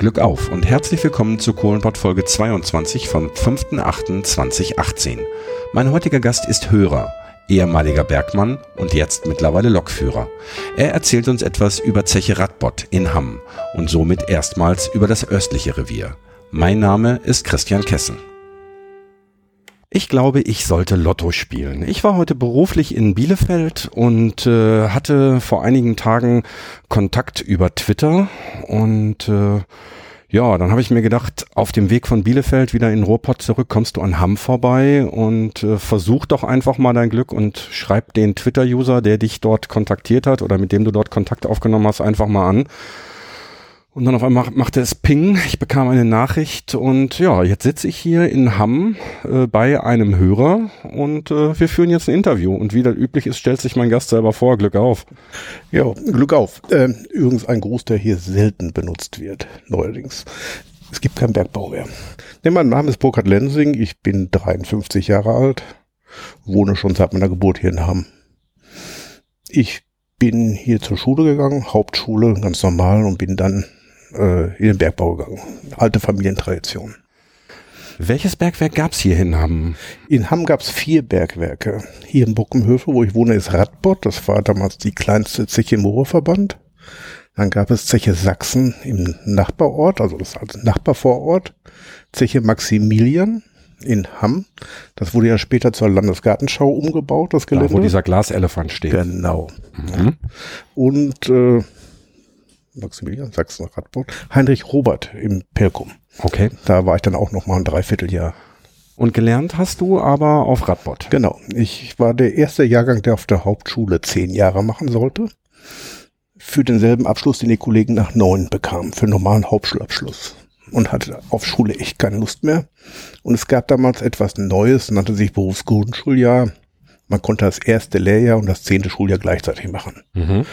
Glück auf und herzlich willkommen zu Kohlenpott Folge 22 vom 5.8.2018. Mein heutiger Gast ist Hörer, ehemaliger Bergmann und jetzt mittlerweile Lokführer. Er erzählt uns etwas über Zeche Radbott in Hamm und somit erstmals über das östliche Revier. Mein Name ist Christian Kessen. Ich glaube, ich sollte Lotto spielen. Ich war heute beruflich in Bielefeld und äh, hatte vor einigen Tagen Kontakt über Twitter und äh, ja, dann habe ich mir gedacht, auf dem Weg von Bielefeld wieder in Ruhrpott zurück, kommst du an Hamm vorbei und äh, versuch doch einfach mal dein Glück und schreib den Twitter-User, der dich dort kontaktiert hat oder mit dem du dort Kontakt aufgenommen hast, einfach mal an und dann auf einmal machte es Ping, ich bekam eine Nachricht und ja, jetzt sitze ich hier in Hamm äh, bei einem Hörer und äh, wir führen jetzt ein Interview. Und wie das üblich ist, stellt sich mein Gast selber vor. Glück auf. Ja, Glück auf. Äh, übrigens ein Gruß, der hier selten benutzt wird, neuerdings. Es gibt keinen Bergbau mehr. Nee, mein Name ist Burkhard Lensing, ich bin 53 Jahre alt, wohne schon seit meiner Geburt hier in Hamm. Ich bin hier zur Schule gegangen, Hauptschule, ganz normal, und bin dann äh, in den Bergbau gegangen. Alte Familientradition. Welches Bergwerk gab's hier in Hamm? In Hamm gab's vier Bergwerke. Hier in Buckenhöfe, wo ich wohne, ist Radbott. Das war damals die kleinste Zeche im Ruhrverband. Dann gab es Zeche Sachsen im Nachbarort, also das als Nachbarvorort. Zeche Maximilian in Hamm. Das wurde ja später zur Landesgartenschau umgebaut, das Gelände. Da, wo dieser Glaselefant steht. Genau. Mhm. Und äh, Maximilian Sachsen Radbot, Heinrich Robert im Pelkum. Okay. Da war ich dann auch noch mal ein Dreivierteljahr. Und gelernt hast du aber auf Radbot. Genau. Ich war der erste Jahrgang, der auf der Hauptschule zehn Jahre machen sollte. Für denselben Abschluss, den die Kollegen nach neun bekamen, für normalen Hauptschulabschluss. Und hatte auf Schule echt keine Lust mehr. Und es gab damals etwas Neues, nannte sich Berufsgrundschuljahr. Man konnte das erste Lehrjahr und das zehnte Schuljahr gleichzeitig machen. Mhm.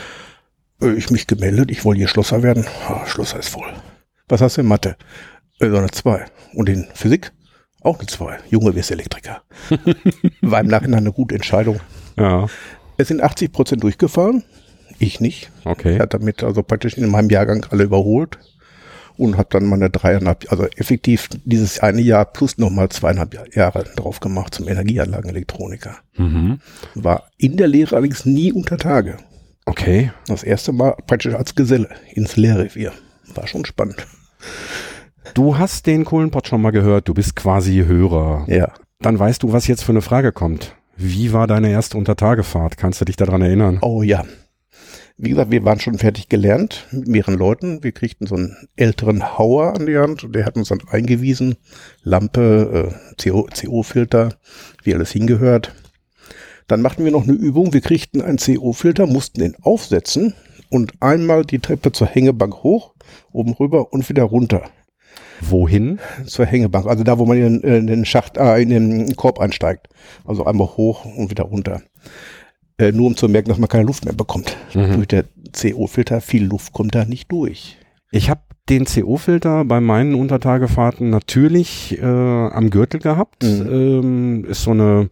Äh, ich mich gemeldet, ich wollte hier Schlosser werden. Oh, Schlosser ist voll. Was hast du in Mathe? Äh, so eine 2. Und in Physik? Auch eine 2. Junge, wirst Elektriker. War im Nachhinein eine gute Entscheidung. Ja. Es sind 80 Prozent durchgefahren. Ich nicht. Okay. Ich hatte damit also praktisch in meinem Jahrgang alle überholt und habe dann meine dreieinhalb, also effektiv dieses eine Jahr plus nochmal zweieinhalb Jahre drauf gemacht zum Energieanlagenelektroniker. Mhm. War in der Lehre allerdings nie unter Tage. Okay. Das erste Mal praktisch als Geselle ins Lehrrevier. War schon spannend. Du hast den Kohlenpott schon mal gehört, du bist quasi Hörer. Ja. Dann weißt du, was jetzt für eine Frage kommt. Wie war deine erste Untertagefahrt? Kannst du dich daran erinnern? Oh ja. Wie gesagt, wir waren schon fertig gelernt mit mehreren Leuten. Wir kriegten so einen älteren Hauer an die Hand und der hat uns dann eingewiesen. Lampe, äh, CO-Filter, wie alles hingehört. Dann machten wir noch eine Übung. Wir kriegten einen CO-Filter, mussten den aufsetzen und einmal die Treppe zur Hängebank hoch, oben rüber und wieder runter. Wohin? Zur Hängebank. Also da, wo man in, in den Schacht, äh, in den Korb einsteigt. Also einmal hoch und wieder runter. Äh, nur um zu merken, dass man keine Luft mehr bekommt. Mhm. Durch der CO-Filter, viel Luft kommt da nicht durch. Ich habe den CO-Filter bei meinen Untertagefahrten natürlich äh, am Gürtel gehabt. Mhm. Ähm, ist so eine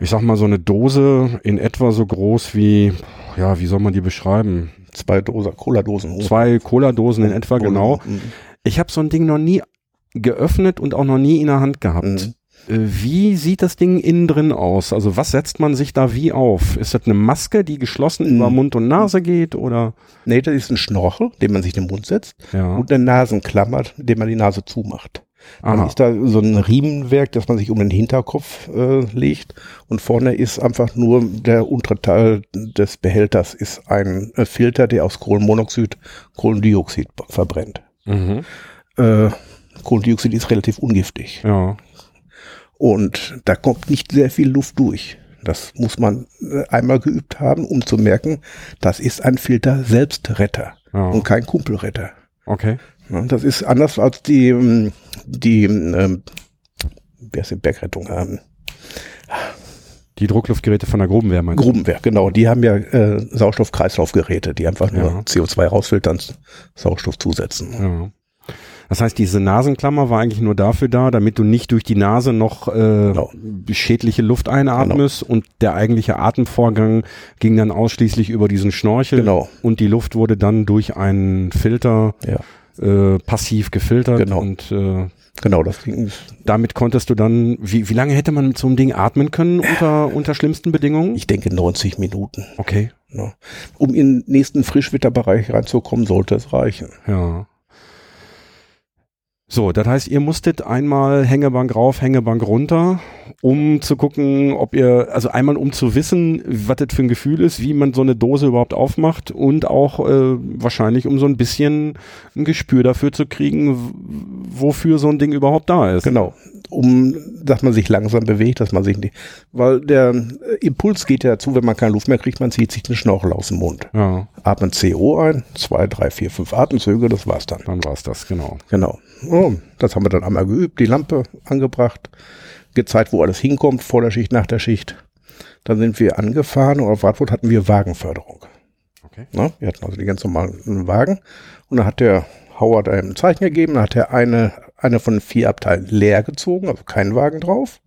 ich sag mal, so eine Dose in etwa so groß wie, ja, wie soll man die beschreiben? Zwei Dosen, Cola-Dosen. Zwei Cola-Dosen in etwa, genau. Mhm. Ich habe so ein Ding noch nie geöffnet und auch noch nie in der Hand gehabt. Mhm. Äh, wie sieht das Ding innen drin aus? Also was setzt man sich da wie auf? Ist das eine Maske, die geschlossen mhm. über Mund und Nase geht oder? Nee, das ist ein Schnorchel, den man sich in den Mund setzt ja. und eine Nasenklammer, den man die Nase zumacht. Dann ist da so ein Riemenwerk, das man sich um den Hinterkopf äh, legt und vorne ist einfach nur der untere Teil des Behälters ist ein äh, Filter, der aus Kohlenmonoxid Kohlendioxid verbrennt. Mhm. Äh, Kohlendioxid ist relativ ungiftig. Ja. Und da kommt nicht sehr viel Luft durch. Das muss man äh, einmal geübt haben, um zu merken, das ist ein Filter Selbstretter ja. und kein Kumpelretter. Okay. Das ist anders als die, ähm, die, ähm, wer ist die Bergrettung? Ähm, die Druckluftgeräte von der Grubenwehr, meinst Grubenwehr, genau. Die haben ja äh, Sauerstoffkreislaufgeräte, die einfach nur ja. CO2 rausfiltern, Sauerstoff zusetzen. Ja. Das heißt, diese Nasenklammer war eigentlich nur dafür da, damit du nicht durch die Nase noch äh, genau. schädliche Luft einatmest genau. und der eigentliche Atemvorgang ging dann ausschließlich über diesen Schnorchel genau. und die Luft wurde dann durch einen Filter ja äh, passiv gefiltert Genau. und äh, Genau, das ging. damit konntest du dann, wie, wie lange hätte man mit so einem Ding atmen können unter, unter schlimmsten Bedingungen? Ich denke 90 Minuten. Okay, Ne? Um in den nächsten Frischwetterbereich reinzukommen, sollte es reichen. ja. So, das heißt, ihr musstet einmal Hängebank rauf, Hängebank runter, um zu gucken, ob ihr, also einmal um zu wissen, was das für ein Gefühl ist, wie man so eine Dose überhaupt aufmacht und auch äh, wahrscheinlich um so ein bisschen ein Gespür dafür zu kriegen, wofür so ein Ding überhaupt da ist. Genau. Um, dass man sich langsam bewegt, dass man sich nicht, weil der äh, Impuls geht ja dazu, wenn man keine Luft mehr kriegt, man zieht sich den Schnorchel aus dem Mund. Ja, Atmet CO ein, zwei, drei, vier, fünf Atemzüge, das war's dann. dann war's das, genau. Genau. Oh, das haben wir dann einmal geübt, die Lampe angebracht, gezeigt, wo alles hinkommt, vor der Schicht, nach der Schicht. Dann sind wir angefahren und auf Wartburg hatten wir Wagenförderung. Okay. Ne? Wir hatten also die ganz normalen Wagen und dann hat der Howard einem Zeichen gegeben, dann hat er eine, eine von vier Abteilen leer gezogen, also kein Wagen drauf.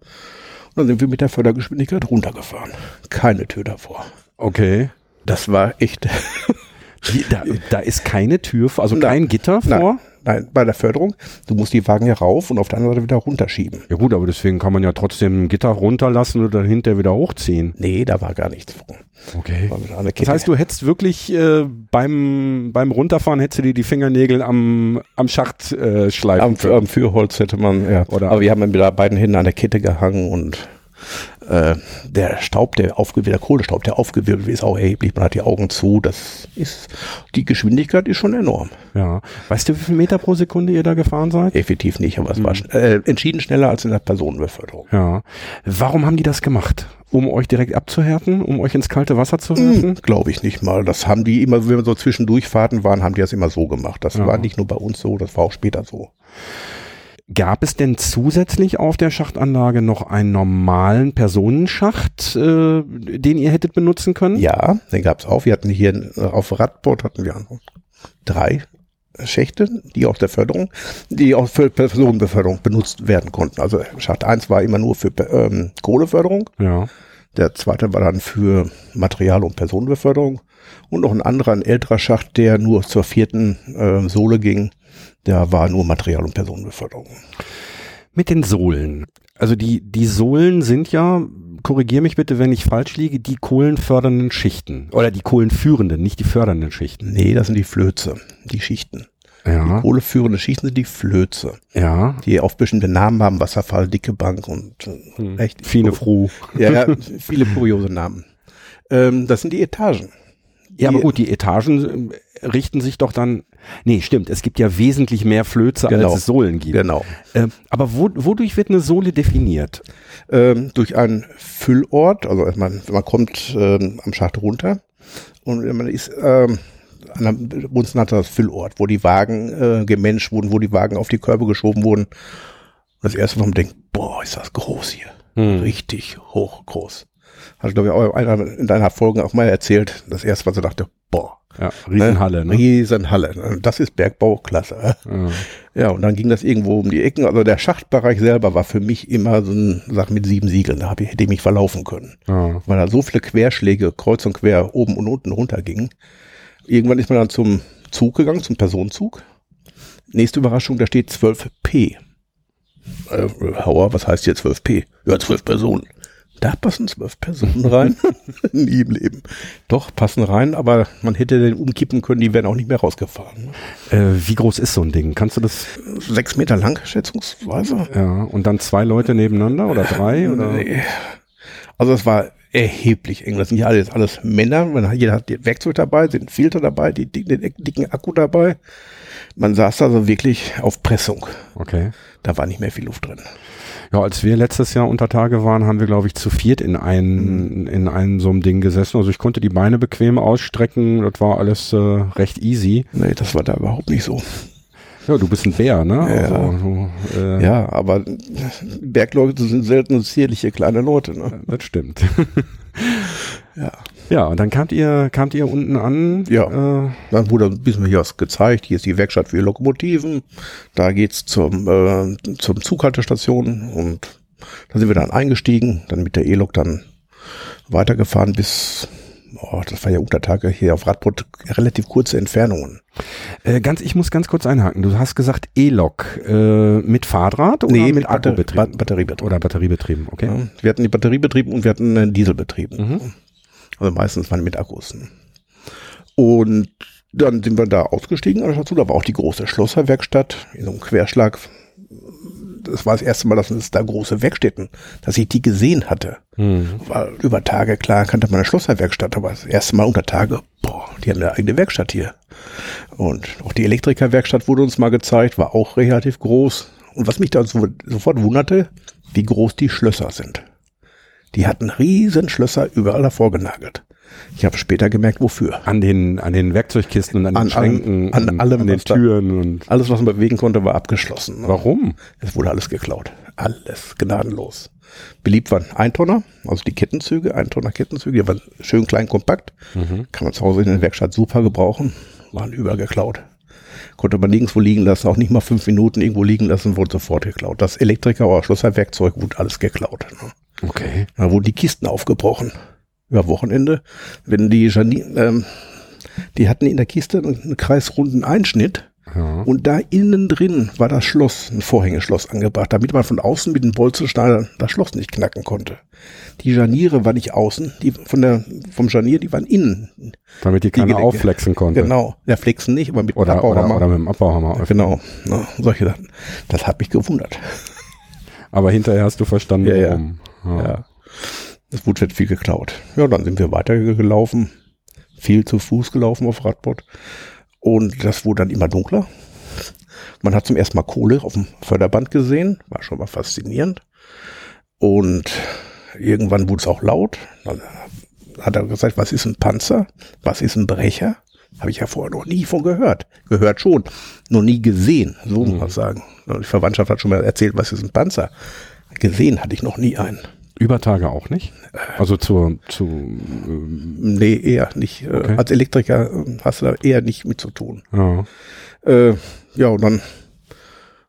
Und dann sind wir mit der Fördergeschwindigkeit runtergefahren. Keine Tür davor. Okay. Das war echt, da, da ist keine Tür, also Nein. kein Gitter Nein. vor? nein, bei der Förderung, du musst die Wagen ja rauf und auf der anderen Seite wieder runterschieben. Ja gut, aber deswegen kann man ja trotzdem ein Gitter runterlassen und dann hinterher wieder hochziehen. Nee, da war gar nichts vor. Okay. Das heißt, du hättest wirklich äh, beim, beim Runterfahren hättest du dir die Fingernägel am, am Schacht äh, schleifen am, können. am Führholz hätte man, ja. Oder- aber wir haben mit beiden Händen an der Kette gehangen und äh, der Staub, der aufgewirbelt, der Kohlestaub, der aufgewirbelt ist auch erheblich. Man hat die Augen zu. Das ist, die Geschwindigkeit ist schon enorm. Ja. Weißt du, wie viel Meter pro Sekunde ihr da gefahren seid? Effektiv nicht, aber es Mhm. war äh, entschieden schneller als in der Personenbeförderung. Ja. Warum haben die das gemacht? Um euch direkt abzuhärten? Um euch ins kalte Wasser zu werfen? Hm, Glaube ich nicht mal. Das haben die immer, wenn wir so zwischendurchfahrten waren, haben die das immer so gemacht. Das Ja. war nicht nur bei uns so, das war auch später so. Gab es denn zusätzlich auf der Schachtanlage noch einen normalen Personenschacht, äh, den ihr hättet benutzen können? Ja, den gab's auch. Wir hatten hier äh, auf Radbord hatten wir drei Schächte, die aus der Förderung, die auch für Personenbeförderung benutzt werden konnten. Also Schacht 1 war immer nur für ähm, Kohleförderung, Ja. der zweite war dann für Material- und Personenbeförderung und noch ein anderer, ein älterer Schacht, der nur zur vierten äh, Sohle ging, der war nur Material- und Personenbeförderung. Mit den Sohlen. Also die, die Sohlen sind ja, korrigier mich bitte, wenn ich falsch liege, die kohlenfördernden Schichten. Oder die kohlenführenden, nicht die fördernden Schichten. Nee, das sind die Flöze, die Schichten. Ja. Kohleführende Schichten sind die Flöze, Ja. die auf bestimmte Namen haben, Wasserfall, dicke Bank und äh, echt Fine Fru. Ja, ja, viele kuriose Namen. Ähm, das sind die Etagen. Ja, aber gut, die Etagen äh, richten sich doch dann. Nee, stimmt. Es gibt ja wesentlich mehr Flöze, Genau. als es Sohlen gibt. Genau. Ähm, aber wo, wodurch wird eine Sohle definiert? Ähm, durch einen Füllort, also man, man kommt ähm, am Schacht runter und man ist ähm, an einem, bei uns nannte das Füllort, wo die Wagen äh, gemenscht wurden, wo die Wagen auf die Körbe geschoben wurden. Und das erste, was man denkt, boah, ist das groß hier. Hm. Richtig hoch groß. Hat, glaube ich, auch einer in deiner Folge auch mal erzählt. Das erste, was er dachte, boah. Ja, Riesenhalle, ne? Riesenhalle. Das ist Bergbauklasse. Ja. Ja, und dann ging das irgendwo um die Ecken. Also der Schachtbereich selber war für mich immer so eine Sache mit sieben Siegeln. Da ich, hätte ich mich verlaufen können. Ja. Weil da so viele Querschläge kreuz und quer oben und unten runtergingen. Irgendwann ist man dann zum Zug gegangen, zum Personenzug. Nächste Überraschung, da steht 12p. Äh, Hauer, was heißt hier 12p? Ja, 12 Personen. Da passen zwölf Personen rein. Nie im Leben. Doch, passen rein, aber man hätte den umkippen können, die wären auch nicht mehr rausgefahren. Äh, wie groß ist so ein Ding? Kannst du das? Sechs Meter lang, schätzungsweise. Ja. Und dann zwei Leute nebeneinander oder drei? Oder? Nee. Also es war erheblich eng. Das sind ja alles, alles Männer. Man, jeder hat Werkzeug dabei, den Filter dabei, die, die, den dicken Akku dabei. Man saß also wirklich auf Pressung. Okay. Da war nicht mehr viel Luft drin. Ja, als wir letztes Jahr unter Tage waren, haben wir, glaube ich, zu viert in einem, in einem so einem Ding gesessen. Also ich konnte die Beine bequem ausstrecken. Das war alles äh, recht easy. Nee, das war da überhaupt nicht so. Ja, du bist ein Bär, ne? Ja. Also, du, äh, Ja, aber Bergleute sind selten zierliche kleine Leute. Ne? Das stimmt. Ja. Ja, und dann kamt ihr, kamt ihr unten an. Ja. Äh, Dann wurde ein bisschen hier was gezeigt. Hier ist die Werkstatt für Lokomotiven. Da geht's zum, äh, zum Zughaltestation und da sind wir dann eingestiegen, dann mit der E-Lok dann weitergefahren bis Oh, das war ja Untertage hier auf Radbot relativ kurze Entfernungen. Äh, ganz, ich muss ganz kurz einhaken. Du hast gesagt E-Lok äh, mit Fahrrad oder Nee, mit mit Batter- Akkubetrieb? Ba- Batteriebetrieb. Oder Batteriebetrieben, okay. Ja, wir hatten die Batteriebetrieben und wir hatten einen Dieselbetrieben. Mhm. Also meistens waren mit Akkus. Und dann sind wir da ausgestiegen. Also dazu, da war auch die große Schlosserwerkstatt in so einem Querschlag. Das war das erste Mal, dass es da große Werkstätten, dass ich die gesehen hatte. Mhm. War über Tage, klar, kannte man eine Schlosserwerkstatt, aber das erste Mal unter Tage, boah, die haben eine eigene Werkstatt hier. Und auch die Elektrikerwerkstatt wurde uns mal gezeigt, war auch relativ groß. Und was mich da so, sofort wunderte, wie groß die Schlösser sind. Die hatten riesen Schlösser überall davor genagelt. Ich habe später gemerkt, wofür. An den, an den Werkzeugkisten und an, An den Schränken, an und allem, an den Türen und Alles, was man bewegen konnte, war abgeschlossen. warum? Es wurde alles geklaut. Alles gnadenlos. Beliebt waren Eintonner, also die Kettenzüge, Eintonner Kettenzüge, die waren schön klein, kompakt. Kann man zu Hause in der Werkstatt super gebrauchen. Waren übergeklaut. Konnte man nirgendwo liegen lassen, auch nicht mal fünf Minuten irgendwo liegen lassen, wurde sofort geklaut. Das Elektriker- oder Schlosserwerkzeug wurde alles geklaut. Ne? Okay. Da wurden die Kisten aufgebrochen. Über Wochenende. Wenn die Jani ähm, die hatten in der Kiste einen kreisrunden Einschnitt Ja. und da innen drin war das Schloss, ein Vorhängeschloss angebracht, damit man von außen mit dem Bolzenschneider das Schloss nicht knacken konnte. Die Scharniere war nicht außen, die von der, vom Scharnier, die waren innen. Damit die keiner aufflexen konnte. Genau. Ja, flexen nicht, aber mit Oder, oder, Abbauhammer. oder mit dem Abbauhammer. Genau. Na, solche Sachen. Das hat mich gewundert. Aber hinterher hast du verstanden, Ja, ja. warum. Ja. Ja. Es wurde halt viel geklaut. Ja, dann sind wir weitergelaufen. Viel zu Fuß gelaufen auf Radbot. Und das wurde dann immer dunkler. Man hat zum ersten Mal Kohle auf dem Förderband gesehen. War schon mal faszinierend. Und irgendwann wurde es auch laut. Dann hat er gesagt, was ist ein Panzer? Was ist ein Brecher? Habe ich ja vorher noch nie von gehört. Gehört schon. Noch nie gesehen. So muss man sagen. Die Verwandtschaft hat schon mal erzählt, was ist ein Panzer? Gesehen hatte ich noch nie einen. Über Tage auch nicht? Also zu, zu ähm, Nee, eher nicht. Äh, Okay. Als Elektriker äh, hast du da eher nicht mit zu tun. ja. Äh, ja, und dann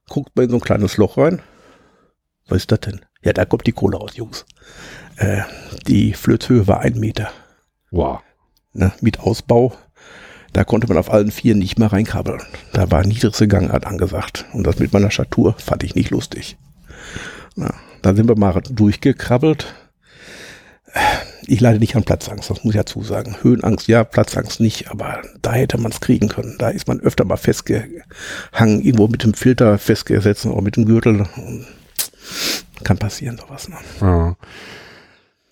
guckt man in so ein kleines Loch rein. Was ist das denn? Ja, da kommt die Kohle raus, Jungs. Äh, die Flötshöhe war ein Meter. Wow. Ne, mit Ausbau. Da konnte man auf allen vier nicht mehr reinkrabbeln. Da war niedrigste Gangart angesagt. Und das mit meiner Statur fand ich nicht lustig. Ja, dann sind wir mal durchgekrabbelt. Ich leide nicht an Platzangst, das muss ich ja zusagen. Höhenangst ja, Platzangst nicht, aber da hätte man es kriegen können. Da ist man öfter mal festgehangen, irgendwo mit dem Filter festgesetzt oder mit dem Gürtel. Kann passieren, sowas. Ne? Ja.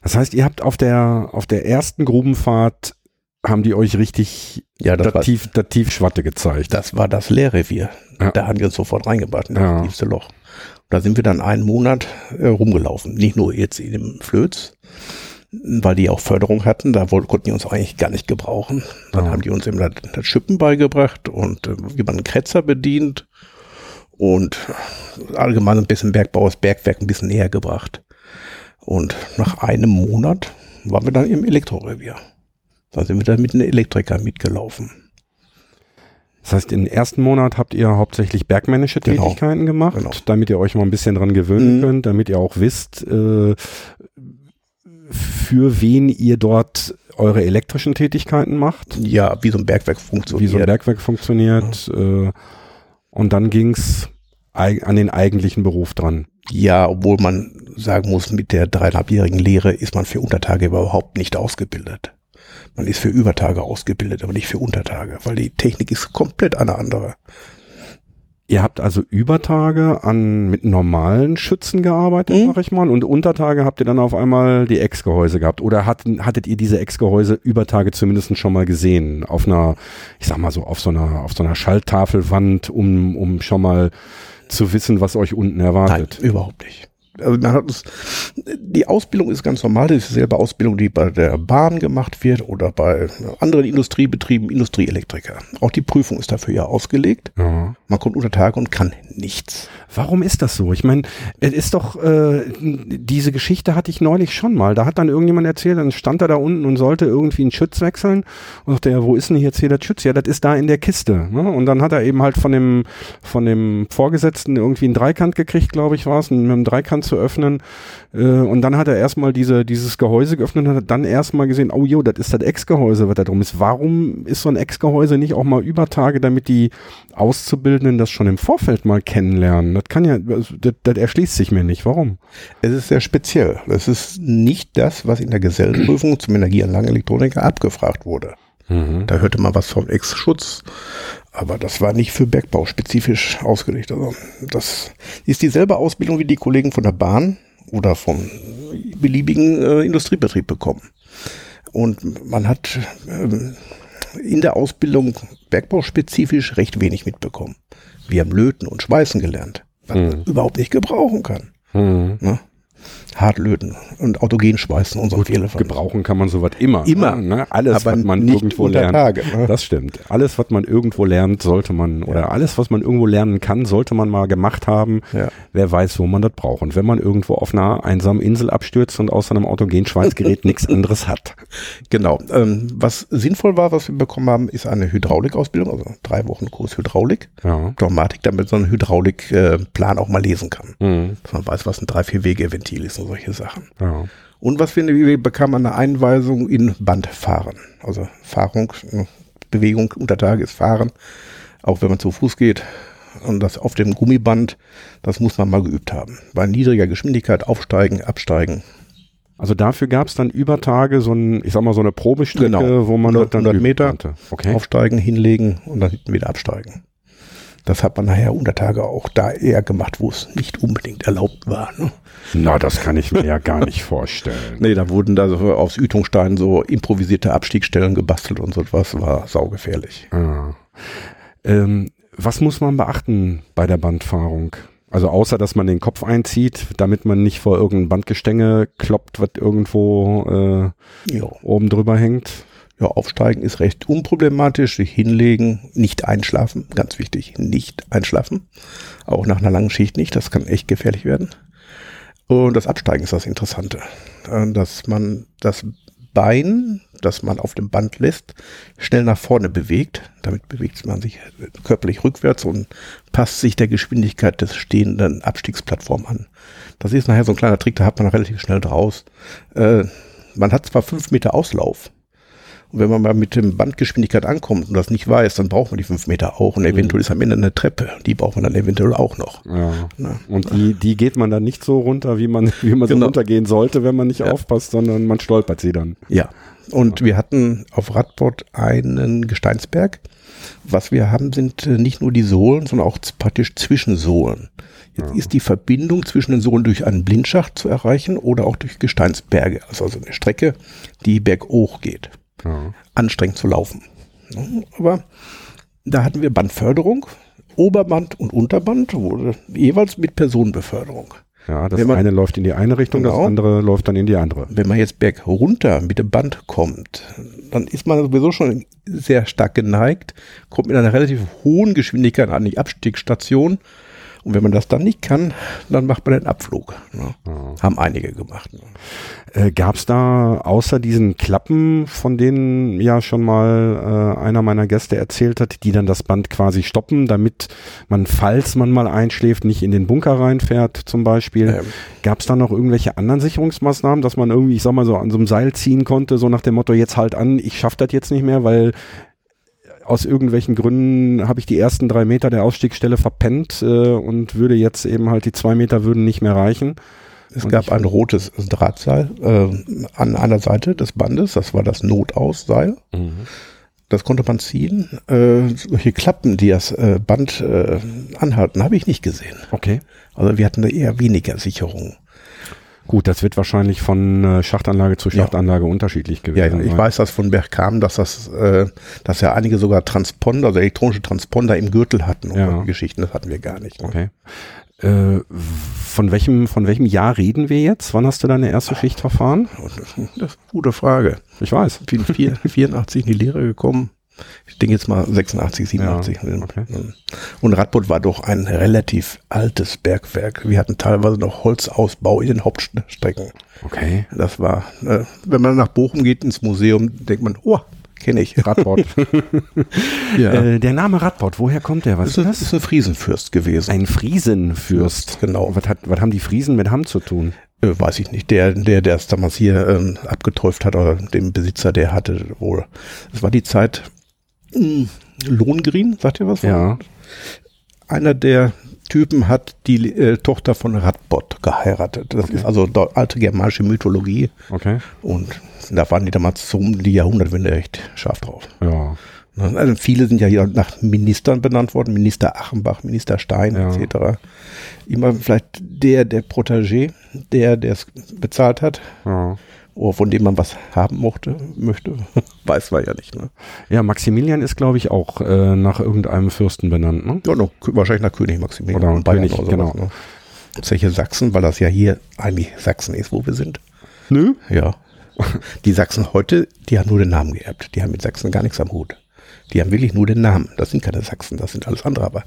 Das heißt, ihr habt auf der, auf der ersten Grubenfahrt haben die euch richtig Ja, das das, war, tief, das Tiefschwatte gezeigt. das war das Lehrrevier. Ja. Da haben wir uns sofort reingebracht in das Ja. tiefste Loch. Da sind wir dann einen Monat äh, rumgelaufen. Nicht nur jetzt in dem Flöz, weil die auch Förderung hatten. Da woll- konnten die uns eigentlich gar nicht gebrauchen. Dann Ja. haben die uns eben das, das Schippen beigebracht und äh, wie man einen Kretzer bedient und allgemein ein bisschen Bergbau, das Bergwerk ein bisschen näher gebracht. Und nach einem Monat waren wir dann im Elektrorevier. Da sind wir dann mit einem Elektriker mitgelaufen. Das heißt, im ersten Monat habt ihr hauptsächlich bergmännische Genau. Tätigkeiten gemacht, Genau. damit ihr euch mal ein bisschen dran gewöhnen Mhm. könnt, damit ihr auch wisst, äh, für wen ihr dort eure elektrischen Tätigkeiten macht, Ja, wie so ein Bergwerk wie funktioniert. so ein Bergwerk funktioniert. Äh, und dann ging's an den eigentlichen Beruf dran. Ja, obwohl man sagen muss, mit der dreieinhalbjährigen Lehre ist man für Untertage überhaupt nicht ausgebildet. Man ist für Übertage ausgebildet, aber nicht für Untertage, weil die Technik ist komplett eine andere. Ihr habt also Übertage an mit normalen Schützen gearbeitet, Mhm. sag ich mal, und Untertage habt ihr dann auf einmal die Ex-Gehäuse gehabt. Oder hatten, hattet ihr diese Ex-Gehäuse Übertage zumindest schon mal gesehen? Auf einer, ich sag mal so, auf so einer, auf so einer Schalltafelwand, um, um schon mal zu wissen, was euch unten erwartet. Nein, überhaupt nicht. Also man hat es, die Ausbildung ist ganz normal, das ist dieselbe Ausbildung, die bei der Bahn gemacht wird oder bei anderen Industriebetrieben, Industrieelektriker. Auch die Prüfung ist dafür ja ausgelegt. Ja. Man kommt unter Tage und kann nichts. Warum ist das so? Ich meine, es ist doch, äh, diese Geschichte hatte ich neulich schon mal. Da hat dann irgendjemand erzählt, dann stand er da unten und sollte irgendwie einen Schütz wechseln. Und sagte, ja, wo ist denn jetzt hier der Schütz? Ja, das ist da in der Kiste. Ne? Und dann hat er eben halt von dem, von dem Vorgesetzten irgendwie einen Dreikant gekriegt, glaube ich, war es, mit einem Dreikant Kran zu öffnen. Äh, und dann hat er erstmal diese, dieses Gehäuse geöffnet und hat dann erstmal gesehen, oh jo, das ist das Ex-Gehäuse, was da drum ist. Warum ist so ein Ex-Gehäuse nicht auch mal über Tage, damit die Auszubildenden das schon im Vorfeld mal kennenlernen? Das kann ja, das, das erschließt sich mir nicht. Warum? Es ist sehr speziell. Es ist nicht das, was in der Gesellenprüfung zum Energieanlagenelektroniker abgefragt wurde. Mhm. Da hörte man was vom Ex-Schutz, aber das war nicht für Bergbau spezifisch ausgelegt. Also das ist dieselbe Ausbildung wie die Kollegen von der Bahn oder vom beliebigen äh, Industriebetrieb bekommen. Und man hat äh, in der Ausbildung bergbauspezifisch recht wenig mitbekommen. Wir haben Löten und Schweißen gelernt, was mhm. man überhaupt nicht gebrauchen kann. Mhm. Ne? Hartlöten und Autogen schweißen und so viele Gebrauchen kann man sowas immer. Immer. Ne? Alles, aber was man irgendwo lernt. Tage, ne? Das stimmt. Alles, was man irgendwo lernt, sollte man, ja. oder alles, was man irgendwo lernen kann, sollte man mal gemacht haben. Ja. Wer weiß, wo man das braucht. Und wenn man irgendwo auf einer einsamen Insel abstürzt und außer einem Autogenschweißgerät nichts anderes hat. Genau. Ähm, was sinnvoll war, was wir bekommen haben, ist eine Hydraulikausbildung, also drei Wochen Kurs Hydraulik. Ja. Dogmatik, damit so ein Hydraulikplan äh, auch mal lesen kann. Mhm. Dass man weiß, was ein drei vier wege ventil ist und solche Sachen. Ja. Und was wir, wir bekamen eine Einweisung in Bandfahren. Also Fahrung, Bewegung unter Tage ist Fahren, auch wenn man zu Fuß geht. Und das auf dem Gummiband, das muss man mal geübt haben. Bei niedriger Geschwindigkeit aufsteigen, absteigen. Also dafür gab es dann über Tage so ein, ich sag mal, so eine Probestrecke, genau. wo man 100, dann 100 Meter okay. aufsteigen, hinlegen und dann hinten wieder absteigen. Das hat man nachher unter Tage auch da eher gemacht, wo es nicht unbedingt erlaubt war. Ne? Na, das kann ich mir ja gar nicht vorstellen. Nee, da wurden da so aus Ütungstein so improvisierte Abstiegsstellen gebastelt und so etwas, war saugefährlich. Ah. Ähm, was muss man beachten bei der Bandfahrung? Also außer, dass man den Kopf einzieht, damit man nicht vor irgendein Bandgestänge kloppt, was irgendwo äh, oben drüber hängt. Ja, aufsteigen ist recht unproblematisch. Sich hinlegen, nicht einschlafen, ganz wichtig, nicht einschlafen. Auch nach einer langen Schicht nicht, das kann echt gefährlich werden. Und das Absteigen ist das Interessante, äh, dass man das Bein, das man auf dem Band lässt, schnell nach vorne bewegt. Damit bewegt man sich körperlich rückwärts und passt sich der Geschwindigkeit des stehenden Abstiegsplattform an. Das ist nachher so ein kleiner Trick, da hat man relativ schnell draus. Äh, man hat zwar fünf Meter Auslauf, und wenn man mal mit dem Bandgeschwindigkeit ankommt und das nicht weiß, dann braucht man die fünf Meter auch. Und eventuell mhm. ist am Ende eine Treppe. Die braucht man dann eventuell auch noch. Ja. Na, und die, die geht man dann nicht so runter, wie man, wie man genau. so runtergehen sollte, wenn man nicht ja. aufpasst, sondern man stolpert sie dann. Ja. Und ja. wir hatten auf Radbord einen Gesteinsberg. Was wir haben, sind äh, nicht nur die Sohlen, sondern auch praktisch Zwischensohlen. Jetzt ja. ist die Verbindung zwischen den Sohlen durch einen Blindschacht zu erreichen oder auch durch Gesteinsberge. Also, also eine Strecke, die berghoch geht ja. anstrengend zu laufen. Aber da hatten wir Bandförderung, Oberband und Unterband, wurde jeweils mit Personenbeförderung. Ja, das man, eine läuft in die eine Richtung, genau, das andere läuft dann in die andere. Wenn man jetzt berg runter mit dem Band kommt, dann ist man sowieso schon sehr stark geneigt, kommt mit einer relativ hohen Geschwindigkeit an die Abstiegsstation und wenn man das dann nicht kann, dann macht man den Abflug. Ne? Ja. Haben einige gemacht. Ne? Äh, Gab es da außer diesen Klappen, von denen ja schon mal äh, einer meiner Gäste erzählt hat, die dann das Band quasi stoppen, damit man, falls man mal einschläft, nicht in den Bunker reinfährt zum Beispiel. Ähm. Gab es da noch irgendwelche anderen Sicherungsmaßnahmen, dass man irgendwie, ich sag mal so, an so einem Seil ziehen konnte, so nach dem Motto, jetzt halt an, ich schaff das jetzt nicht mehr, weil aus irgendwelchen Gründen habe ich die ersten drei Meter der Ausstiegsstelle verpennt äh, und würde jetzt eben halt die zwei Meter würden nicht mehr reichen. Es und gab ein rotes Drahtseil äh, an einer Seite des Bandes, das war das Notausseil. Mhm. Das konnte man ziehen. Äh, solche Klappen, die das äh, Band äh, anhalten, habe ich nicht gesehen. Okay. Also wir hatten da eher weniger Sicherung. Gut, das wird wahrscheinlich von äh, Schachtanlage zu Schachtanlage ja. unterschiedlich gewesen. Ja, ich sein. weiß das von Bergkam, dass das, äh, dass ja einige sogar Transponder, also elektronische Transponder im Gürtel hatten und ja. Geschichten, das hatten wir gar nicht. Ne? Okay. Äh, von welchem, von welchem Jahr reden wir jetzt? Wann hast du deine erste Schicht verfahren? Das ist eine gute Frage. Ich weiß. Ich bin 84 in die Lehre gekommen. Ich denke jetzt mal 86, 87. Ja, okay. Und Radboot war doch ein relativ altes Bergwerk. Wir hatten teilweise noch Holzausbau in den Hauptstrecken. Okay. Das war, äh, wenn man nach Bochum geht ins Museum, denkt man, oh, kenne ich. Radbot. Ja. äh, der Name Radbot, woher kommt der? Was das ist, ist das? ist ein Friesenfürst gewesen. Ein Friesenfürst. Genau. Was, hat, was haben die Friesen mit Hamm zu tun? Äh, weiß ich nicht. Der, der, der es damals hier ähm, abgetäuft hat, oder dem Besitzer, der hatte wohl. Es war die Zeit mh, Lohengrin, sagt ihr was? Ja. Einer der Typen hat die äh, Tochter von Radbot geheiratet. Das ist also alte germanische Mythologie. Okay. Und da waren die damals so um die Jahrhundertwende echt scharf drauf. Ja. Ne? Also viele sind ja hier nach Ministern benannt worden, Minister Achenbach, Minister Stein Ja. etc. Immer vielleicht der, der Protégé, der, der es bezahlt hat, Ja. Oder von dem man was haben mochte, möchte, weiß man ja nicht. Ne? Ja, Maximilian ist, glaube ich, auch äh, nach irgendeinem Fürsten benannt, ne? Ja, no, wahrscheinlich nach König Maximilian. Oder Bayern König, sowas, genau. Ne? Zeche Sachsen, weil das ja hier eigentlich Sachsen ist, wo wir sind. Nö. Ja. Die Sachsen heute, die haben nur den Namen geerbt. Die haben mit Sachsen gar nichts am Hut. Die haben wirklich nur den Namen. Das sind keine Sachsen, das sind alles andere. Aber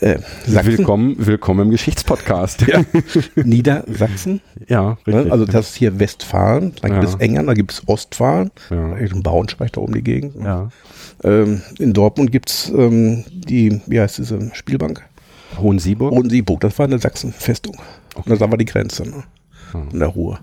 äh, Sachsen, Willkommen, willkommen im Geschichtspodcast. Ja. Niedersachsen, ja richtig. ne? also das ist hier Westfalen, dann gibt Ja. es Engern, da gibt es Ostfalen, Ja. in Braunschweig da oben die Gegend. ja. Ähm, in Dortmund gibt es ähm, die, wie heißt diese Spielbank? Hohensieburg. Bodensieburg, das war eine Sachsenfestung. Und das war die Grenze, ne? In der Ruhr.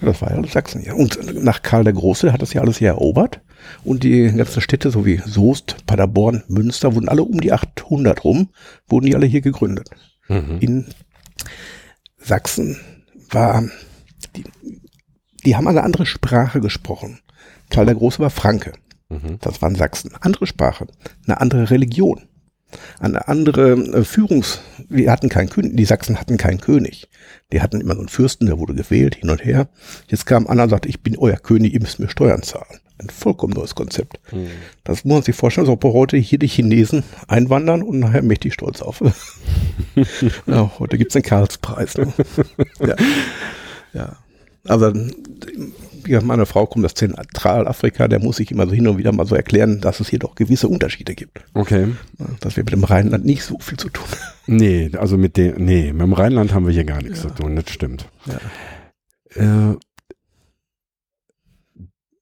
Ja, das war ja alles Sachsen hier. Und nach Karl der Große hat das ja alles hier erobert. Und die ganzen Städte, so wie Soest, Paderborn, Münster, wurden alle um die 800 rum, wurden die alle hier gegründet. Mhm. In Sachsen war, die, die haben eine andere Sprache gesprochen. Karl der Große war Franke. Mhm. Das waren Sachsen. Andere Sprache, eine andere Religion, eine andere äh, Führungs... Wir hatten keinen König, die Sachsen hatten keinen König. Die hatten immer so einen Fürsten, der wurde gewählt, hin und her. Jetzt kam einer und sagte, ich bin euer König, ihr müsst mir Steuern zahlen. Ein vollkommen neues Konzept. Das muss man sich vorstellen, als ob heute hier die Chinesen einwandern und nachher mächtig stolz auf. ja, heute gibt's den Karlspreis. Ne? ja. ja. Also ja, meine Frau kommt aus Zentralafrika, der muss sich immer so hin und wieder mal so erklären, dass es hier doch gewisse Unterschiede gibt. Okay. Ja, Dass wir mit dem Rheinland nicht so viel zu tun haben. Nee, also mit dem, nee, mit dem Rheinland haben wir hier gar nichts zu tun, das stimmt. Äh,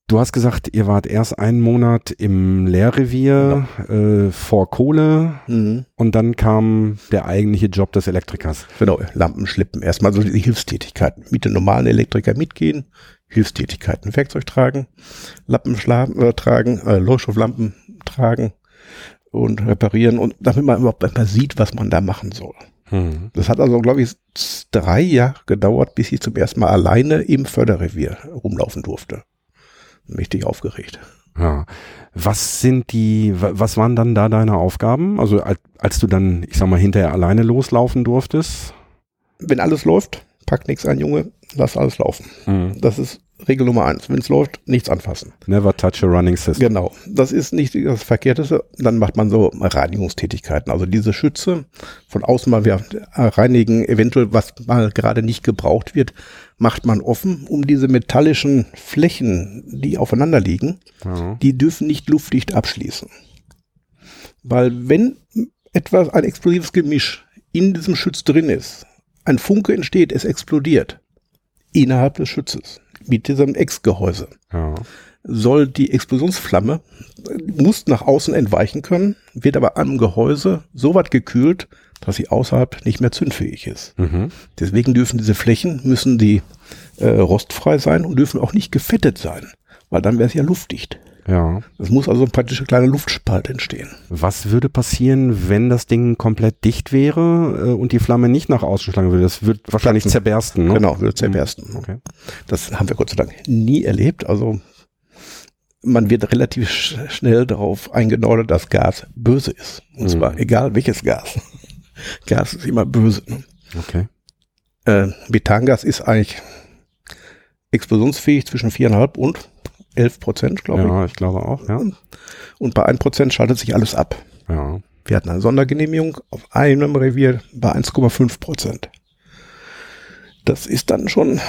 du hast gesagt, ihr wart erst einen Monat im Lehrrevier äh, vor Kohle Mhm. und dann kam der eigentliche Job des Elektrikers. Genau, Lampen schlippen. Erstmal so die Hilfstätigkeiten. Mit den normalen Elektriker mitgehen, Hilfstätigkeiten, Werkzeug tragen, Lappen schla- äh, tragen, äh, Leuchtstofflampen tragen und reparieren und damit man überhaupt mal sieht, was man da machen soll. Hm. Das hat also, glaube ich, drei Jahre gedauert, bis ich zum ersten Mal alleine im Förderrevier rumlaufen durfte. Mächtig aufgeregt. Ja. Was sind die, wa- was waren dann da deine Aufgaben? Also als, als du dann, ich sag mal, hinterher alleine loslaufen durftest? Wenn alles läuft, pack nichts ein, Junge, lass alles laufen. Hm. Das ist Regel Nummer eins. Wenn es läuft, nichts anfassen. Never touch a running system. Genau. Das ist nicht das Verkehrteste. Dann macht man so Reinigungstätigkeiten. Also diese Schütze von außen mal wir reinigen, eventuell was mal gerade nicht gebraucht wird, macht man offen, um diese metallischen Flächen, die aufeinander liegen, Ja. die dürfen nicht luftdicht abschließen. Weil wenn etwas, ein explosives Gemisch in diesem Schütz drin ist, ein Funke entsteht, es explodiert innerhalb des Schützes mit diesem Ex-Gehäuse Ja. soll die Explosionsflamme, äh, muss nach außen entweichen können, wird aber am Gehäuse so weit gekühlt, dass sie außerhalb nicht mehr zündfähig ist. Mhm. Deswegen dürfen diese Flächen, müssen die äh, rostfrei sein und dürfen auch nicht gefettet sein, weil dann wäre es ja luftdicht. Ja. Es muss also praktisch ein kleiner Luftspalt entstehen. Was würde passieren, wenn das Ding komplett dicht wäre äh, und die Flamme nicht nach außen schlagen würde? Das wird wahrscheinlich Platzen. zerbersten, ne? Genau, wird zerbersten. Okay. Das haben wir Gott sei Dank nie erlebt. Also man wird relativ sch schnell darauf eingenordet, dass Gas böse ist. Und Mhm. zwar egal welches Gas. Gas ist immer böse. Ne? Okay. Äh, Methangas ist eigentlich explosionsfähig zwischen 4,5 und 11 Prozent, glaube Ja, ich glaube auch, ja. ich. Und bei 1 Prozent schaltet sich alles ab. Ja. Wir hatten eine Sondergenehmigung auf einem Revier bei 1,5 Prozent. Das ist dann schon,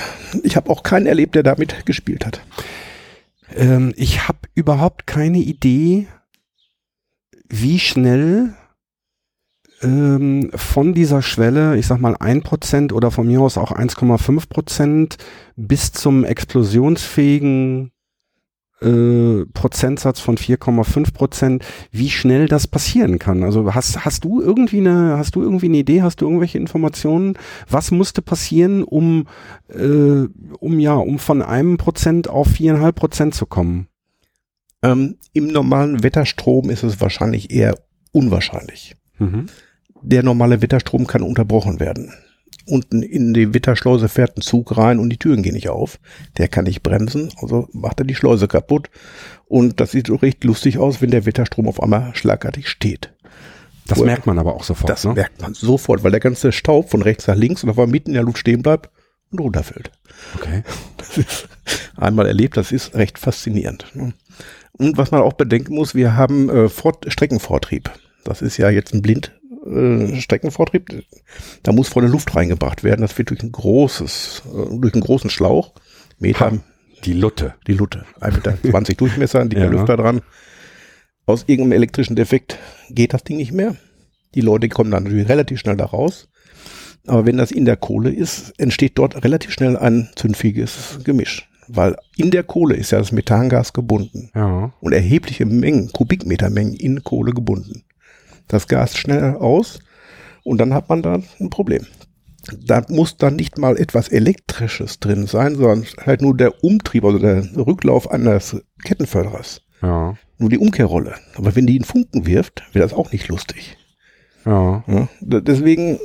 ich habe auch keinen erlebt, der damit gespielt hat. Ähm, ich habe überhaupt keine Idee, wie schnell ähm, von dieser Schwelle, ich sag mal 1% oder von mir aus auch 1,5% bis zum explosionsfähigen äh, Prozentsatz von 4,5 Prozent, wie schnell das passieren kann. Also hast, hast du irgendwie eine, hast du irgendwie eine Idee, hast du irgendwelche Informationen? Was musste passieren, um, äh, um ja, um von einem Prozent auf viereinhalb Prozent zu kommen? Ähm, Im normalen Wetterstrom ist es wahrscheinlich eher unwahrscheinlich. Mhm. Der normale Wetterstrom kann unterbrochen werden unten in die Witterschleuse fährt ein Zug rein und die Türen gehen nicht auf. Der kann nicht bremsen, also macht er die Schleuse kaputt. Und das sieht so recht lustig aus, wenn der Witterstrom auf einmal schlagartig steht. Das merkt man aber auch sofort. Das ne? merkt man sofort, weil der ganze Staub von rechts nach links und auf einmal mitten in der Luft stehen bleibt und runterfällt. Okay. Das ist einmal erlebt, das ist recht faszinierend. Ne? Und was man auch bedenken muss, wir haben äh, Fort Streckenvortrieb. Das ist ja jetzt ein Blind, äh, Streckenvortrieb, da muss volle Luft reingebracht werden. Das wird durch ein großes, äh, durch einen großen Schlauch, Meter. Ha, die Lutte. Die Lutte. 1,20 Meter 20 Durchmesser, die ja. Lüfter dran. Aus irgendeinem elektrischen Defekt geht das Ding nicht mehr. Die Leute kommen dann natürlich relativ schnell da raus. Aber wenn das in der Kohle ist, entsteht dort relativ schnell ein zündfähiges Gemisch. Weil in der Kohle ist ja das Methangas gebunden. Ja. Und erhebliche Mengen, Kubikmetermengen in Kohle gebunden das Gas schnell aus und dann hat man da ein Problem. Da muss dann nicht mal etwas Elektrisches drin sein, sondern halt nur der Umtrieb, also der Rücklauf eines Kettenförderers. Ja. Nur die Umkehrrolle. Aber wenn die einen Funken wirft, wird das auch nicht lustig. Ja. ja. Deswegen,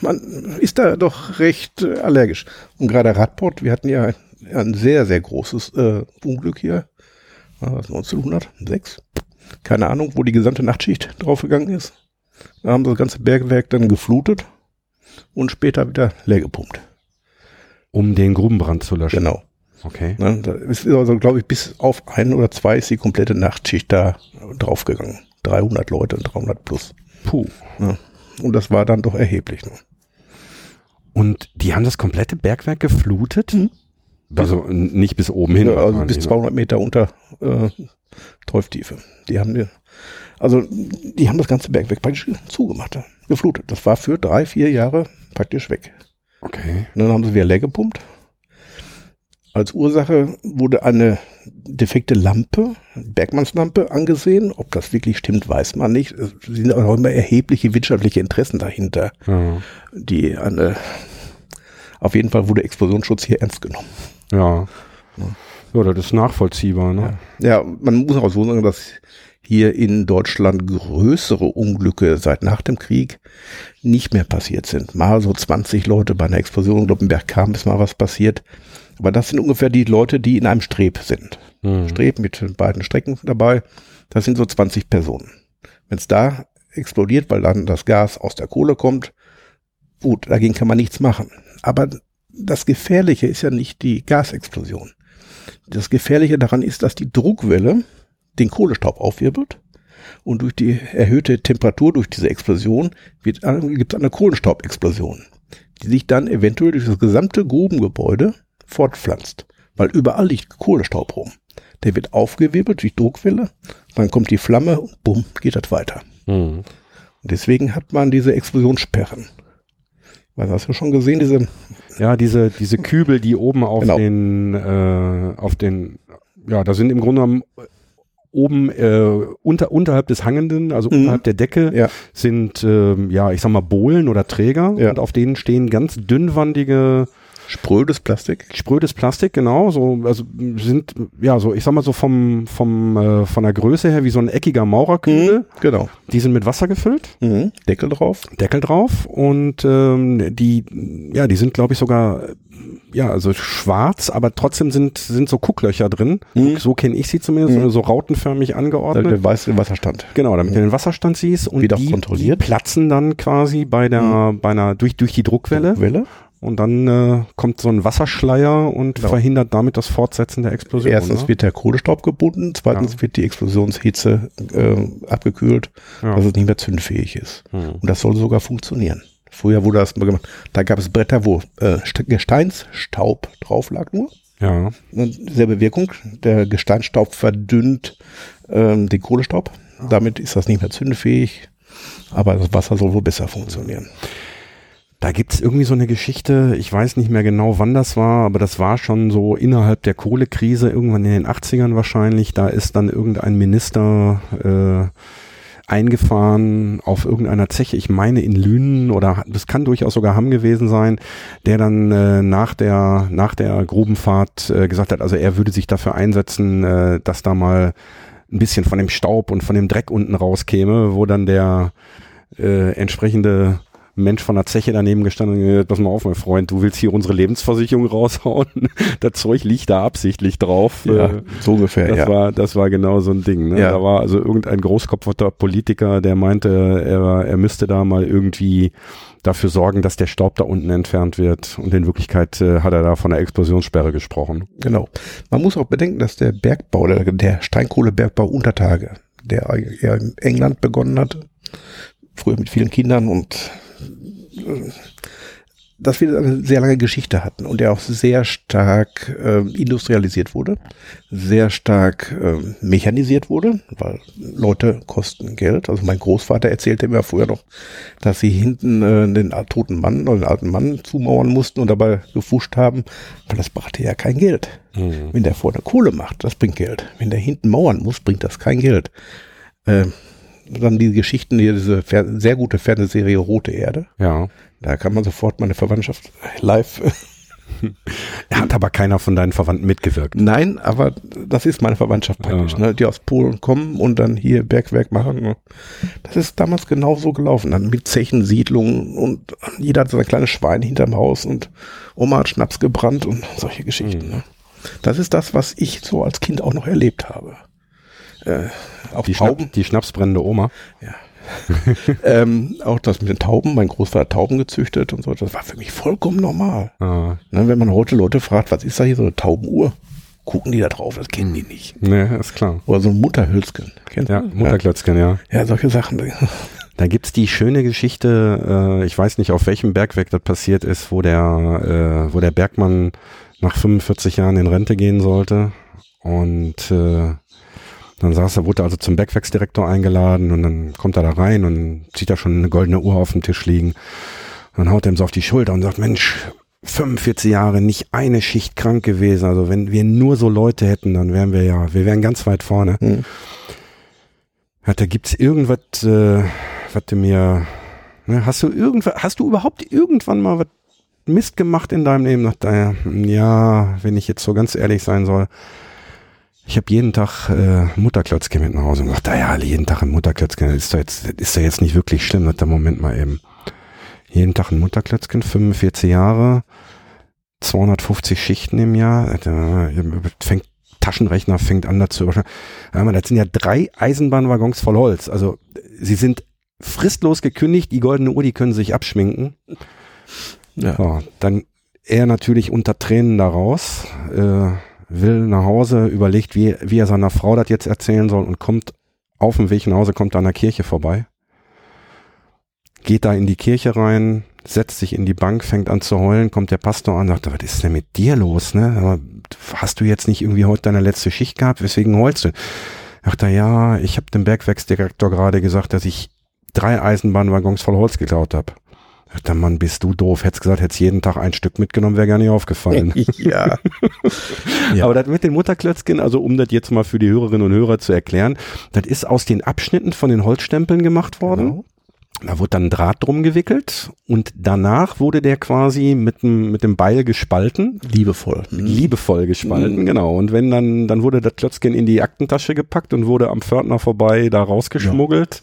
man ist da doch recht äh, allergisch. Und gerade Radport, wir hatten ja ein sehr, sehr großes äh, Unglück hier. Was, 1906? Keine Ahnung, wo die gesamte Nachtschicht draufgegangen ist. Da haben sie das ganze Bergwerk dann geflutet und später wieder leer gepumpt. Um den Grubenbrand zu löschen? Genau. Okay. Ne, da ist also, glaube ich, bis auf ein oder zwei ist die komplette Nachtschicht da draufgegangen. 300 Leute und 300 plus. Puh. Ne? Und das war dann doch erheblich. Ne? Und die haben das komplette Bergwerk geflutet? Mhm. Also nicht bis oben hin. Ja, also bis 200 Meter unter äh, Teuftiefe. Die haben die, also die haben das ganze Bergwerk praktisch zugemacht, geflutet. Das war für drei, vier Jahre praktisch weg. Okay. Und dann haben sie wieder leer gepumpt. Als Ursache wurde eine defekte Lampe, Bergmannslampe, angesehen. Ob das wirklich stimmt, weiß man nicht. Es sind auch immer erhebliche wirtschaftliche Interessen dahinter, ja. die eine, auf jeden Fall wurde Explosionsschutz hier ernst genommen. Ja. ja. Ja, das ist nachvollziehbar. Ne? Ja. ja, man muss auch so sagen, dass hier in Deutschland größere Unglücke seit nach dem Krieg nicht mehr passiert sind. Mal so 20 Leute bei einer Explosion in Gloppenberg kam, ist mal was passiert. Aber das sind ungefähr die Leute, die in einem Streb sind. Mhm. Streb mit beiden Strecken dabei. Das sind so 20 Personen. Wenn es da explodiert, weil dann das Gas aus der Kohle kommt, gut, dagegen kann man nichts machen. Aber das Gefährliche ist ja nicht die Gasexplosion. Das Gefährliche daran ist, dass die Druckwelle den Kohlestaub aufwirbelt und durch die erhöhte Temperatur, durch diese Explosion, gibt es eine Kohlenstaubexplosion, die sich dann eventuell durch das gesamte Grubengebäude fortpflanzt, weil überall liegt Kohlestaub rum. Der wird aufgewirbelt durch Druckwelle, dann kommt die Flamme und bumm, geht das weiter. Mhm. deswegen hat man diese Explosionssperren. Was hast du schon gesehen, diese ja, diese, diese Kübel, die oben auf genau. den, äh, auf den, ja, da sind im Grunde genommen oben äh, unter, unterhalb des Hangenden, also mhm. unterhalb der Decke, ja. sind, äh, ja, ich sag mal, Bohlen oder Träger ja. und auf denen stehen ganz dünnwandige Sprödes Plastik? Sprödes Plastik, genau. So, also sind, ja, so, ich sag mal so vom, vom, äh, von der Größe her wie so ein eckiger Maurerkübel. Mhm, genau. Die sind mit Wasser gefüllt. Mhm, Deckel drauf. Deckel drauf. Und ähm, die, ja, die sind, glaube ich, sogar ja, also schwarz, aber trotzdem sind, sind so Gucklöcher drin. Mhm. So kenne ich sie zumindest, mhm. so rautenförmig angeordnet. Damit du weißt den Wasserstand. Genau, damit mhm. du den Wasserstand siehst und Wieder die, kontrolliert. die platzen dann quasi bei der, mhm. bei einer, durch, durch die Druckwelle. Druckwelle. Und dann äh, kommt so ein Wasserschleier und genau. verhindert damit das Fortsetzen der Explosion. Erstens ne? wird der Kohlestaub gebunden, zweitens ja. wird die Explosionshitze äh, abgekühlt, ja. dass es nicht mehr zündfähig ist. Hm. Und das soll sogar funktionieren. Früher wurde das mal gemacht. Da gab es Bretter, wo äh, Gesteinsstaub drauf lag nur. Ja. Und selbe Wirkung. Der Gesteinsstaub verdünnt ähm, den Kohlestaub. Damit ist das nicht mehr zündfähig. Aber das Wasser soll wohl besser funktionieren. Da gibt's irgendwie so eine Geschichte, ich weiß nicht mehr genau, wann das war, aber das war schon so innerhalb der Kohlekrise, irgendwann in den 80ern wahrscheinlich. Da ist dann irgendein Minister äh, eingefahren auf irgendeiner Zeche, ich meine in Lünen oder das kann durchaus sogar Hamm gewesen sein, der dann äh, nach der nach der Grubenfahrt äh, gesagt hat, also er würde sich dafür einsetzen, äh, dass da mal ein bisschen von dem Staub und von dem Dreck unten rauskäme, wo dann der äh, entsprechende Mensch von der Zeche daneben gestanden und gesagt, pass mal auf, mein Freund, du willst hier unsere Lebensversicherung raushauen. das Zeug liegt da absichtlich drauf. Ja, äh, so ungefähr, das ja. War, das war genau so ein Ding. Ne? Ja. Da war also irgendein großkopferter Politiker, der meinte, er, er müsste da mal irgendwie dafür sorgen, dass der Staub da unten entfernt wird. Und in Wirklichkeit äh, hat er da von der Explosionssperre gesprochen. Genau. Man muss auch bedenken, dass der Bergbau, der, der Steinkohlebergbau unter Tage, der ja in England begonnen hat, früher mit vielen Kindern und dass wir eine sehr lange Geschichte hatten und der auch sehr stark äh, industrialisiert wurde, sehr stark äh, mechanisiert wurde, weil Leute kosten Geld. Also mein Großvater erzählte mir früher noch, dass sie hinten äh, den toten Mann oder den alten Mann zumauern mussten und dabei gefuscht haben, weil das brachte ja kein Geld. Mhm. Wenn der vorne Kohle macht, das bringt Geld. Wenn der hinten mauern muss, bringt das kein Geld. Äh, dann die Geschichten, hier diese sehr gute Fernsehserie Rote Erde. Ja. Da kann man sofort meine Verwandtschaft live. Hat aber keiner von deinen Verwandten mitgewirkt. Nein, aber das ist meine Verwandtschaft praktisch, Ja. ne, die aus Polen kommen und dann hier Bergwerk machen. ne. Das ist damals genau so gelaufen. Dann mit Zechen, Siedlungen und jeder hat so ein kleines Schwein hinterm Haus und Oma hat Schnaps gebrannt und solche Geschichten. Mhm. Ne. Das ist das, was ich so als Kind auch noch erlebt habe. Äh, auch Die, Tauben. Schnapp, die schnapsbrennende Oma. ähm, auch das mit den Tauben. Mein Großvater hat Tauben gezüchtet und so. Das war für mich vollkommen normal. Ah, Ne, wenn man heute Leute fragt, was ist da hier so eine Taubenuhr? Gucken die da drauf, das kennen die nicht. ne, ist klar. Oder so ein Mutterhülsken. Kennst Ja, du? Mutterklötzchen, ja. Ja, solche Sachen. Da gibt's die schöne Geschichte, äh, ich weiß nicht, auf welchem Bergwerk das passiert ist, wo der, äh, wo der Bergmann nach 45 Jahren in Rente gehen sollte. Und äh, dann saß er, wurde also zum Bergwerksdirektor eingeladen und dann kommt er da rein und sieht da schon eine goldene Uhr auf dem Tisch liegen. Dann haut er ihm so auf die Schulter und sagt, Mensch, 45 Jahre, nicht eine Schicht krank gewesen. Also wenn wir nur so Leute hätten, dann wären wir ja, wir wären ganz weit vorne. Hm. Hat, da gibt's irgendwas, äh, was du mir, ne, hast du irgendwas, hast du überhaupt irgendwann mal was Mist gemacht in deinem Leben? Sagt er, ja, wenn ich jetzt so ganz ehrlich sein soll, ich habe jeden Tag äh, Mutterklötzchen mit nach Hause und gesagt, ja, jeden Tag ein Mutterklötzchen, ist doch jetzt, ist doch jetzt nicht wirklich schlimm, sagt der Moment mal eben. Jeden Tag ein Mutterklötzchen, 45 Jahre, 250 Schichten im Jahr, äh, fängt Taschenrechner fängt an dazu. Ja, das sind ja drei Eisenbahnwaggons voll Holz. Also sie sind fristlos gekündigt, die goldene Uhr, die können sich abschminken. Ja. Ja, dann er natürlich unter Tränen da raus, äh, will nach Hause, überlegt, wie, wie er seiner Frau das jetzt erzählen soll und kommt auf dem Weg nach Hause, kommt an der Kirche vorbei. Geht da in die Kirche rein, setzt sich in die Bank, fängt an zu heulen, kommt der Pastor an, sagt, was ist denn mit dir los, ne? Hast du jetzt nicht irgendwie heute deine letzte Schicht gehabt? Weswegen heulst du? Sagt er, ja, ich habe dem Bergwerksdirektor gerade gesagt, dass ich drei Eisenbahnwaggons voll Holz geklaut habe. Sagt der Mann, bist du doof. Hättest gesagt, hättest jeden Tag ein Stück mitgenommen, wäre gar nicht aufgefallen. ja. Ja. Aber das mit den Mutterklötzchen, also um das jetzt mal für die Hörerinnen und Hörer zu erklären, das ist aus den Abschnitten von den Holzstempeln gemacht worden. Genau. Da wurde dann ein Draht drum gewickelt und danach wurde der quasi mit dem, mit dem Beil gespalten. Liebevoll. Mhm. Liebevoll gespalten, genau. Und wenn dann, dann wurde das Klötzchen in die Aktentasche gepackt und wurde am Pförtner vorbei da rausgeschmuggelt.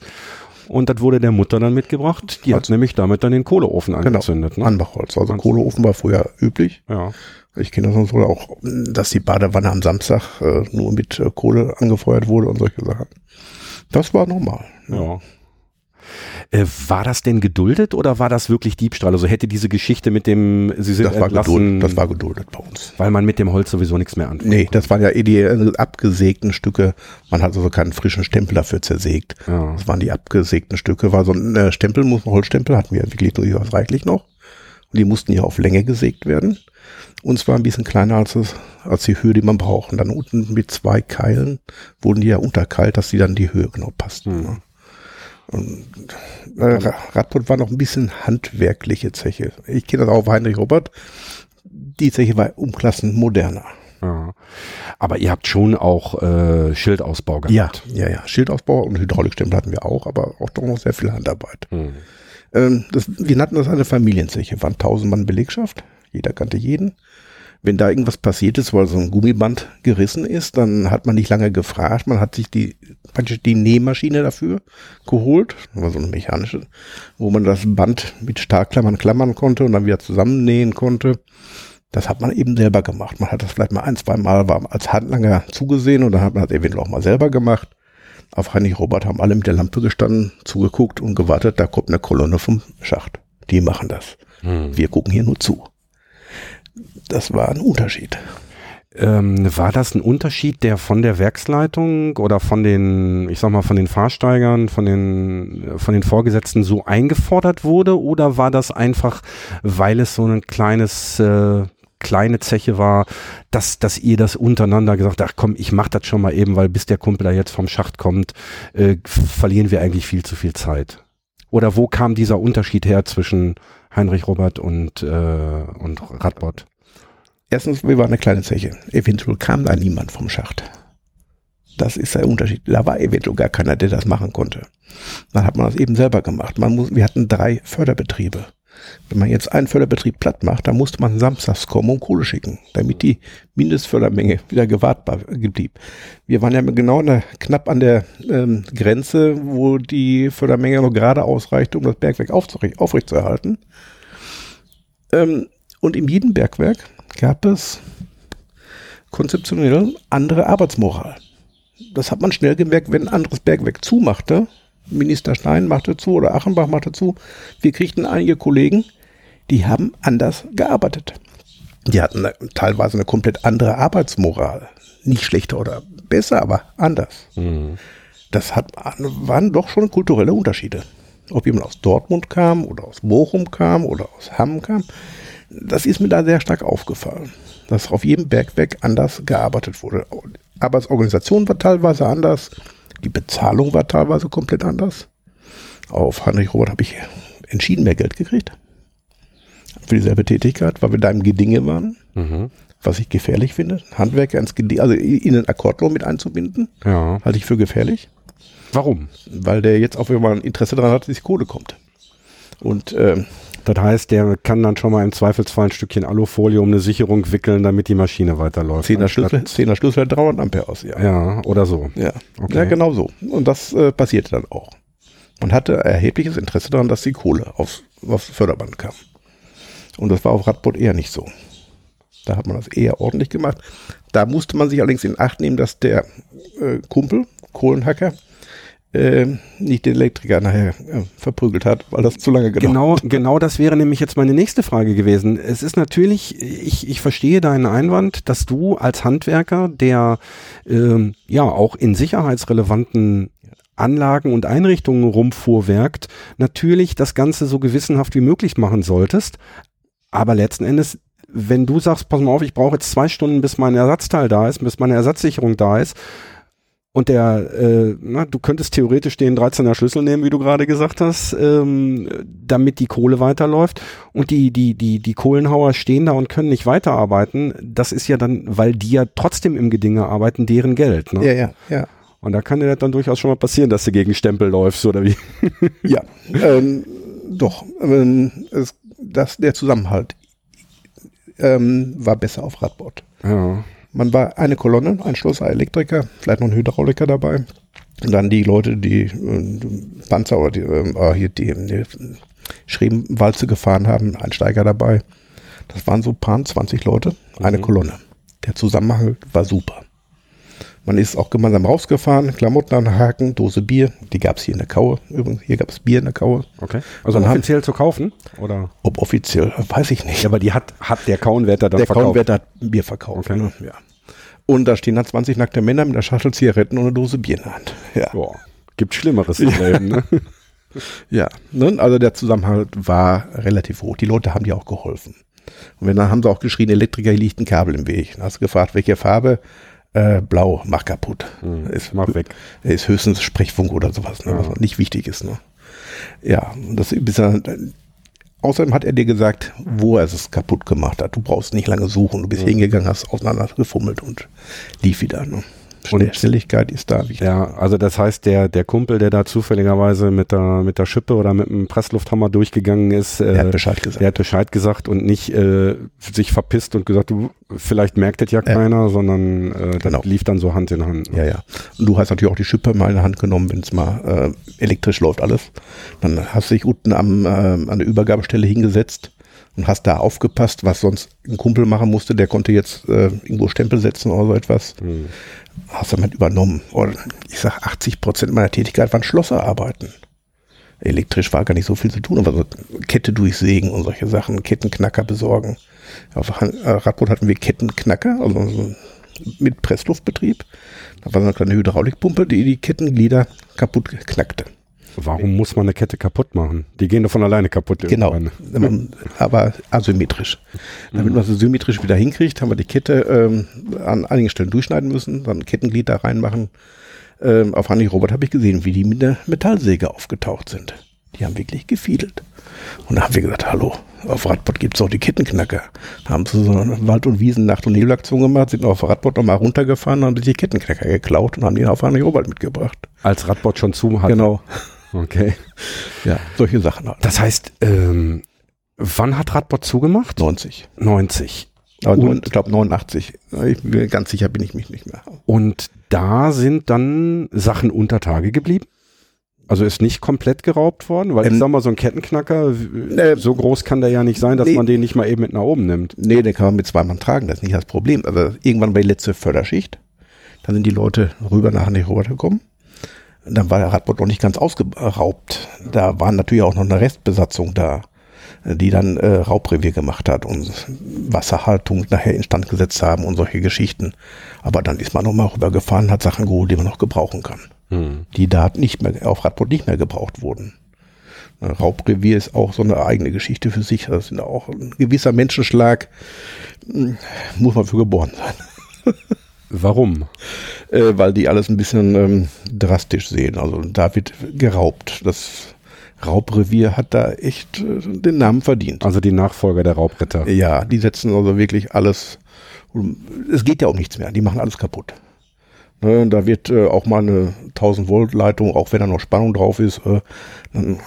Und das wurde der Mutter dann mitgebracht. Die hat Also- nämlich damit dann den Kohleofen Genau. angezündet. Ne? Anbachholz. Also Kohleofen war früher üblich. Ja. Ich kenne das so auch, dass die Badewanne am Samstag äh, nur mit äh, Kohle angefeuert wurde und solche Sachen. Das war normal. Ja. Äh, war das denn geduldet oder war das wirklich Diebstahl? Also hätte diese Geschichte mit dem, Sie sind Das war, entlassen, geduldet, das war geduldet bei uns. weil man mit dem Holz sowieso nichts mehr anfängt. Nee, das waren ja eh die äh, abgesägten Stücke. Man hat also keinen frischen Stempel dafür zersägt. Ja. Das waren die abgesägten Stücke. War so ein äh, Stempel, muss Holzstempel, hatten wir wirklich durchaus reichlich noch. Und die mussten ja auf Länge gesägt werden. Und zwar ein bisschen kleiner als, es, als die Höhe, die man braucht. Und dann unten mit zwei Keilen wurden die ja unterkeilt, dass die dann die Höhe genau passten. Hm. Und äh, Radbot war noch ein bisschen handwerkliche Zeche. Ich kenne das auch auf Heinrich Robert. Die Zeche war umklassen moderner. Ja. Aber ihr habt schon auch äh, Schildausbau gehabt. Ja, ja, ja. Schildausbau und Hydraulikstempel hatten wir auch, aber auch doch noch sehr viel Handarbeit. Hm. Ähm, das, wir nannten das eine Familienzeche. Waren tausend Mann Belegschaft. Jeder kannte jeden. Wenn da irgendwas passiert ist, weil so ein Gummiband gerissen ist, dann hat man nicht lange gefragt. Man hat sich die, praktisch die Nähmaschine dafür geholt. Das war so eine mechanische, wo man das Band mit Starkklammern klammern konnte und dann wieder zusammennähen konnte. Das hat man eben selber gemacht. Man hat das vielleicht mal ein, zwei Mal als Handlanger zugesehen und dann hat man das eventuell auch mal selber gemacht. Auf Heinrich Robert haben alle mit der Lampe gestanden, zugeguckt und gewartet, da kommt eine Kolonne vom Schacht. Die machen das. Hm. Wir gucken hier nur zu. Das war ein Unterschied. Ähm, war das ein Unterschied, der von der Werksleitung oder von den, ich sag mal, von den Fahrsteigern, von den, von den Vorgesetzten so eingefordert wurde? Oder war das einfach, weil es so ein kleines äh, kleine Zeche war, dass, dass ihr das untereinander gesagt habt, ach komm, ich mach das schon mal eben, weil bis der Kumpel da jetzt vom Schacht kommt, äh, verlieren wir eigentlich viel zu viel Zeit. Oder wo kam dieser Unterschied her zwischen Heinrich Robert und, äh, und Radbot? Erstens, wir waren eine kleine Zeche. Eventuell kam da niemand vom Schacht. Das ist der Unterschied. Da war eventuell gar keiner, der das machen konnte. Dann hat man das eben selber gemacht. Man muss, wir hatten drei Förderbetriebe. Wenn man jetzt einen Förderbetrieb platt macht, dann musste man samstags kommen und Kohle schicken, damit die Mindestfördermenge wieder gewartbar blieb. Wir waren ja genau der, knapp an der ähm, Grenze, wo die Fördermenge noch gerade ausreichte, um das Bergwerk aufrechtzuerhalten. Ähm, und in jedem Bergwerk gab es konzeptionell andere Arbeitsmoral. Das hat man schnell gemerkt, wenn ein anderes Bergwerk zumachte, Minister Stein machte zu oder Achenbach machte zu. Wir kriegten einige Kollegen, die haben anders gearbeitet. Die hatten teilweise eine komplett andere Arbeitsmoral. Nicht schlechter oder besser, aber anders. Mhm. Das hat, waren doch schon kulturelle Unterschiede. Ob jemand aus Dortmund kam oder aus Bochum kam oder aus Hamm kam, das ist mir da sehr stark aufgefallen, dass auf jedem Bergwerk anders gearbeitet wurde. Arbeitsorganisation war teilweise anders, die Bezahlung war teilweise komplett anders. Auf Heinrich Robert habe ich entschieden mehr Geld gekriegt. Für dieselbe Tätigkeit, weil wir da im Gedinge waren. Mhm. Was ich gefährlich finde. Handwerker ins Gedinge, also in den Akkordlohn mit einzubinden, ja. halte ich für gefährlich. Warum? Weil der jetzt auch, wenn man Interesse daran hat, dass die Kohle kommt. Und ähm, das heißt, der kann dann schon mal im Zweifelsfall ein Stückchen Alufolie um eine Sicherung wickeln, damit die Maschine weiterläuft. Zehner Schlüssel, Zehner Schlüssel 300 Ampere aus, ja. Ja, oder so. Ja, okay. ja genau so. Und das äh, passierte dann auch. Man hatte erhebliches Interesse daran, dass die Kohle aufs, aufs Förderband kam. Und das war auf Radboot eher nicht so. Da hat man das eher ordentlich gemacht. Da musste man sich allerdings in Acht nehmen, dass der äh, Kumpel, Kohlenhacker, äh, nicht den Elektriker nachher äh, verprügelt hat, weil das zu lange gedauert genau, hat. Genau das wäre nämlich jetzt meine nächste Frage gewesen. Es ist natürlich, ich, ich verstehe deinen Einwand, dass du als Handwerker, der ähm, ja auch in sicherheitsrelevanten Anlagen und Einrichtungen rumfuhrwerkt, natürlich das Ganze so gewissenhaft wie möglich machen solltest. Aber letzten Endes wenn du sagst, pass mal auf, ich brauche jetzt zwei Stunden, bis mein Ersatzteil da ist, bis meine Ersatzsicherung da ist, und der, äh, na, du könntest theoretisch den 13er Schlüssel nehmen, wie du gerade gesagt hast, ähm, damit die Kohle weiterläuft. Und die, die, die, die Kohlenhauer stehen da und können nicht weiterarbeiten. Das ist ja dann, weil die ja trotzdem im Gedinge arbeiten, deren Geld. Ne? Ja, ja, ja. Und da kann dir das dann durchaus schon mal passieren, dass du gegen Stempel läufst, oder wie? ja, ähm, doch. Ähm, es, das, der Zusammenhalt ähm, war besser auf Radbord. Ja. Man war eine Kolonne, ein Schlosser, Elektriker, vielleicht noch ein Hydrauliker dabei. Und dann die Leute, die äh, Panzer oder die, äh, hier die, die Schrebenwalze gefahren haben, ein Steiger dabei. Das waren so paar 20 Leute, eine mhm. Kolonne. Der Zusammenhang war super. Man ist auch gemeinsam rausgefahren, Klamotten anhaken, Dose Bier, die gab es hier in der Kaue. Übrigens, hier gab es Bier in der Kaue. Okay. Also Dann offiziell haben, zu kaufen? Oder? Ob offiziell, weiß ich nicht. Ja, aber die hat, hat der Kauenwärter dann der verkauft? Der Kauenwärter hat Bier verkauft. Okay. Ne? Ja. Und da stehen dann 20 nackte Männer mit einer Schachtel Zigaretten und einer Dose Bier in der Hand. Ja. Boah. Gibt Schlimmeres im Leben, ne? Ja, ne? also der Zusammenhalt war relativ hoch. Die Leute haben dir auch geholfen. Und wenn dann haben sie auch geschrien, Elektriker, hier liegt ein Kabel im Weg. Dann hast du gefragt, welche Farbe? Äh, blau, mach kaputt. Hm, Ist, mach weg. ist höchstens Sprechfunk oder sowas, ne, Ja. was nicht wichtig ist. Ne? Ja, das bis er, außerdem hat er dir gesagt, wo er es kaputt gemacht hat. Du brauchst nicht lange suchen. Du bist Ja. hingegangen, hast auseinandergefummelt und lief wieder. Ne? Und- Schnell, Schnelligkeit ist da wichtig. Ja, also das heißt, der, der Kumpel, der da zufälligerweise mit der, mit der Schippe oder mit dem Presslufthammer durchgegangen ist, Er äh, hat Bescheid gesagt. der hat Bescheid gesagt und nicht äh, sich verpisst und gesagt, du, vielleicht merkt das ja keiner, sondern äh, das Genau. lief dann so Hand in Hand. Ja, ja. Und du hast natürlich auch die Schippe mal in der Hand genommen, wenn es mal äh, elektrisch läuft alles. Dann hast du dich unten am, äh, an der Übergabestelle hingesetzt und hast da aufgepasst, was sonst ein Kumpel machen musste. Der konnte jetzt äh, irgendwo Stempel setzen oder so etwas. Hm. Hast du damit übernommen. Und ich sag, 80 Prozent meiner Tätigkeit waren Schlosserarbeiten. Elektrisch war gar nicht so viel zu tun, aber so Kette durchsägen und solche Sachen, Kettenknacker besorgen. Auf äh, Radboot hatten wir Kettenknacker, also so mit Pressluftbetrieb. Da war so eine kleine Hydraulikpumpe, die die Kettenglieder kaputt knackte. Warum muss man eine Kette kaputt machen? Die gehen doch von alleine kaputt. Genau, irgendwann. aber asymmetrisch. Damit man sie symmetrisch wieder hinkriegt, haben wir die Kette ähm, an einigen Stellen durchschneiden müssen, dann ein Kettenglied da reinmachen. Ähm, auf Handy Robert habe ich gesehen, wie die mit der Metallsäge aufgetaucht sind. Die haben wirklich gefiedelt. Und da haben wir gesagt, hallo, auf Radbord gibt es auch die Kettenknacker. Da haben sie so eine Wald- und Wiesen Nacht- und Nebelaktion gemacht, sind auf Radbord nochmal runtergefahren, haben sich die Kettenknacker geklaut und haben die auf Handy Robert mitgebracht. Als Radbot schon zu hat. Genau. Okay. Ja, solche Sachen halt. Das heißt, ähm, wann hat Radbot zugemacht? 90. 90. Aber Und- neun- ich glaube 89. Ich bin, ganz sicher bin ich mich nicht mehr. Und da sind dann Sachen unter Tage geblieben? Also ist nicht komplett geraubt worden? Weil ich Ähm, sag mal, so ein Kettenknacker, äh, so groß kann der ja nicht sein, dass nee. man den nicht mal eben mit nach oben nimmt. Nee, den kann man mit zwei Mann tragen, das ist nicht das Problem. Aber irgendwann bei der letzten Förderschicht, da sind die Leute rüber nach Handy Robert gekommen. Dann war der Radboot noch nicht ganz ausgeraubt. Da waren natürlich auch noch eine Restbesatzung da, die dann äh, Raubrevier gemacht hat und Wasserhaltung nachher instand gesetzt haben und solche Geschichten. Aber dann ist man nochmal rübergefahren, hat Sachen geholt, die man noch gebrauchen kann. Hm. Die da nicht mehr, auf Radboot nicht mehr gebraucht wurden. Äh, Raubrevier ist auch so eine eigene Geschichte für sich. Das sind auch ein gewisser Menschenschlag, hm, muss man für geboren sein. Warum? Äh, weil die alles ein bisschen ähm, drastisch sehen. Also da wird geraubt. Das Raubrevier hat da echt äh, den Namen verdient. Also die Nachfolger der Raubritter. Ja, die setzen also wirklich alles. Es geht ja um nichts mehr. Die machen alles kaputt. Ne, da wird äh, auch mal eine 1000 Volt Leitung, auch wenn da noch Spannung drauf ist, äh, dann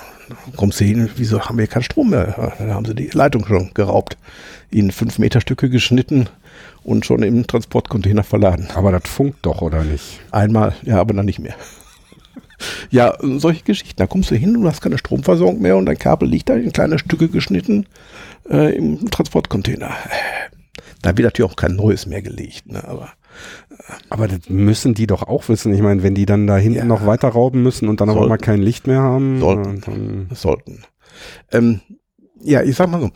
kommst du hin, wieso haben wir keinen Strom mehr? Dann haben sie die Leitung schon geraubt, in 5 Meter Stücke geschnitten und schon im Transportcontainer verladen. Aber das funkt doch, oder nicht? Einmal, ja, aber dann nicht mehr. Ja, solche Geschichten. Da kommst du hin und du hast keine Stromversorgung mehr und dein Kabel liegt da in kleine Stücke geschnitten äh, im Transportcontainer. Da wird natürlich auch kein neues mehr gelegt, ne? aber Aber das müssen die doch auch wissen. Ich meine, wenn die dann da hinten Ja. noch weiter rauben müssen und dann Sollten. einmal kein Licht mehr haben, Sollten. äh, sollten. Ähm, ja, ich sag mal so.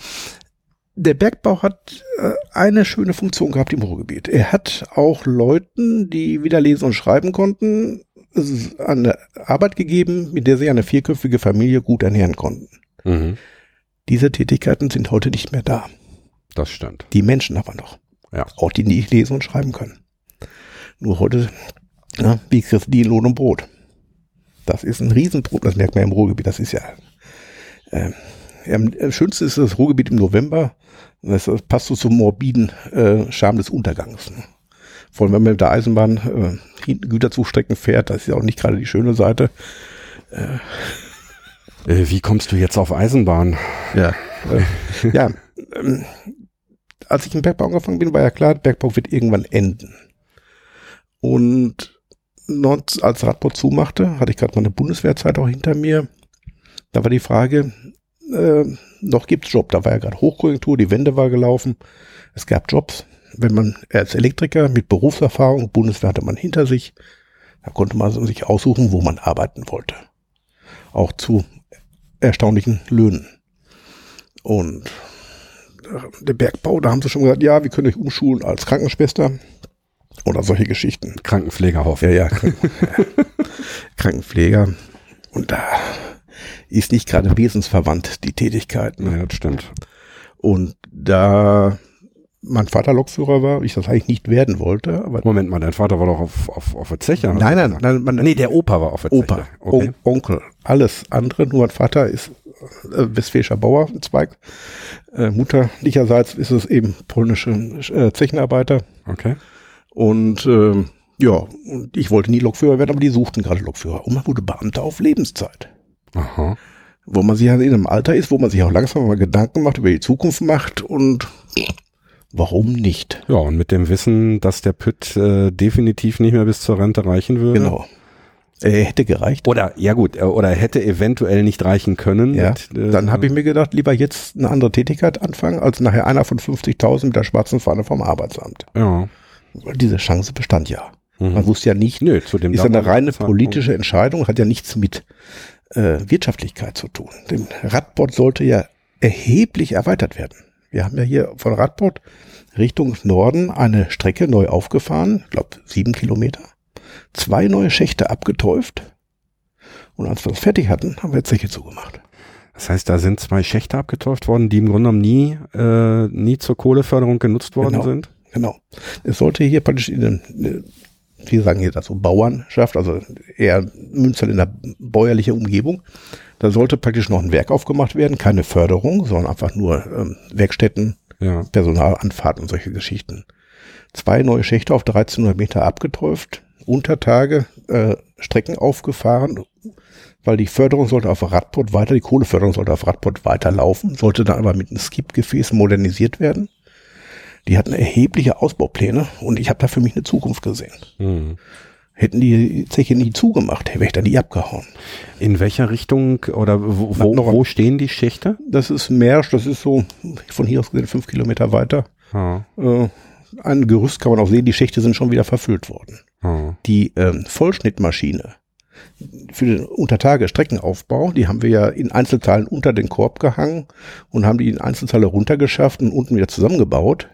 Der Bergbau hat äh, eine schöne Funktion gehabt im Ruhrgebiet. Er hat auch Leuten, die wieder lesen und schreiben konnten, eine Arbeit gegeben, mit der sie eine vierköpfige Familie gut ernähren konnten. mhm, Diese Tätigkeiten sind heute nicht mehr da. das stimmt. Die Menschen aber noch. Ja. Auch die nicht lesen und schreiben können. Nur heute, ja, wie kriegst die Lohn und Brot? Das ist ein Riesenproblem, das merkt man im Ruhrgebiet. Das ist ja, ja, am schönsten ist das Ruhrgebiet im November. Das, das passt so zum morbiden äh, Charme des Untergangs. Ne? Vor allem, wenn man mit der Eisenbahn äh, hinten Güterzugstrecken fährt, das ist ja auch nicht gerade die schöne Seite. Äh, wie kommst du jetzt auf Eisenbahn? Ja. Äh, ja. Ähm, als ich im Bergbau angefangen bin, war ja klar, Bergbau wird irgendwann enden. Und als Radbau zumachte, hatte ich gerade meine Bundeswehrzeit auch hinter mir. Da war die Frage, äh, noch gibt's Job. Da war ja gerade Hochkonjunktur, die Wende war gelaufen. Es gab Jobs. Wenn man als Elektriker mit Berufserfahrung, Bundeswehr hatte man hinter sich, da konnte man sich aussuchen, wo man arbeiten wollte. Auch zu erstaunlichen Löhnen. Und äh, der Bergbau, da haben sie schon gesagt, ja, wir können euch umschulen als Krankenschwester oder solche Geschichten. Krankenpfleger Ja, ja, ja. Krankenpfleger. Und da ist nicht gerade wesensverwandt die Tätigkeit. Ne? Ja, das stimmt. Und da mein Vater Lokführer war, ich das eigentlich nicht werden wollte. Aber Moment mal, dein Vater war doch auf, auf, auf der Zeche. nein, nein, nein, man, Nee, der Opa war auf der Opa, Zeche. Okay. On Onkel, alles andere. Nur mein Vater ist äh, westfälischer Bauernzweig. Äh, mutterlicherseits ist es eben polnische äh, Zechenarbeiter. okay. Und ähm, ja, und ich wollte nie Lokführer werden, aber die suchten gerade Lokführer. Und man wurde Beamter auf Lebenszeit. Aha. Wo man sich ja in einem Alter ist, wo man sich auch langsam mal Gedanken macht, über die Zukunft macht und warum nicht? Ja, und mit dem Wissen, dass der Pütt äh, definitiv nicht mehr bis zur Rente reichen würde. Genau. Äh, hätte gereicht. Oder, ja gut, äh, oder hätte eventuell nicht reichen können. Ja, mit, äh, dann habe ich mir gedacht, lieber jetzt eine andere Tätigkeit anfangen, als nachher einer von 50.000 mit der schwarzen Fahne vom Arbeitsamt. Ja. Weil diese Chance bestand ja. Mhm. Man wusste ja nicht, Nö, zu dem ist ja eine reine politische Entscheidung, hat ja nichts mit äh, Wirtschaftlichkeit zu tun. Denn Radbord sollte ja erheblich erweitert werden. Wir haben ja hier von Radbord Richtung Norden eine Strecke neu aufgefahren, ich glaube sieben Kilometer, zwei neue Schächte abgetäuft und als wir das fertig hatten, haben wir Zeche zugemacht. Das heißt, da sind zwei Schächte abgeteuft worden, die im Grunde genommen nie, äh, nie zur Kohleförderung genutzt worden Genau. sind. Genau. Es sollte hier praktisch in äh, wir sagen hier dazu Bauernschaft, also eher Münster in der bäuerliche Umgebung. Da sollte praktisch noch ein Werk aufgemacht werden, keine Förderung, sondern einfach nur ähm, Werkstätten, Ja. Personalanfahrt und solche Geschichten. Zwei neue Schächte auf 1300 Meter abgeträuft, Untertage äh, Strecken aufgefahren, weil die Förderung sollte auf Radport weiter, die Kohleförderung sollte auf Radport weiterlaufen, sollte dann aber mit einem Skip-Gefäß modernisiert werden. Die hatten erhebliche Ausbaupläne und ich habe da für mich eine Zukunft gesehen. Mhm. Hätten die Zeche nie zugemacht, wäre ich da nie abgehauen. In welcher Richtung oder wo, wo, wo stehen die Schächte? Das ist Mersch, das ist so von hier aus gesehen fünf Kilometer weiter. Ja. Äh, ein Gerüst kann man auch sehen, die Schächte sind schon wieder verfüllt worden. Ja. Die ähm, Vollschnittmaschine für den Untertage Streckenaufbau, die haben wir ja in Einzelteilen unter den Korb gehangen und haben die in Einzelteile runtergeschafft und unten wieder zusammengebaut.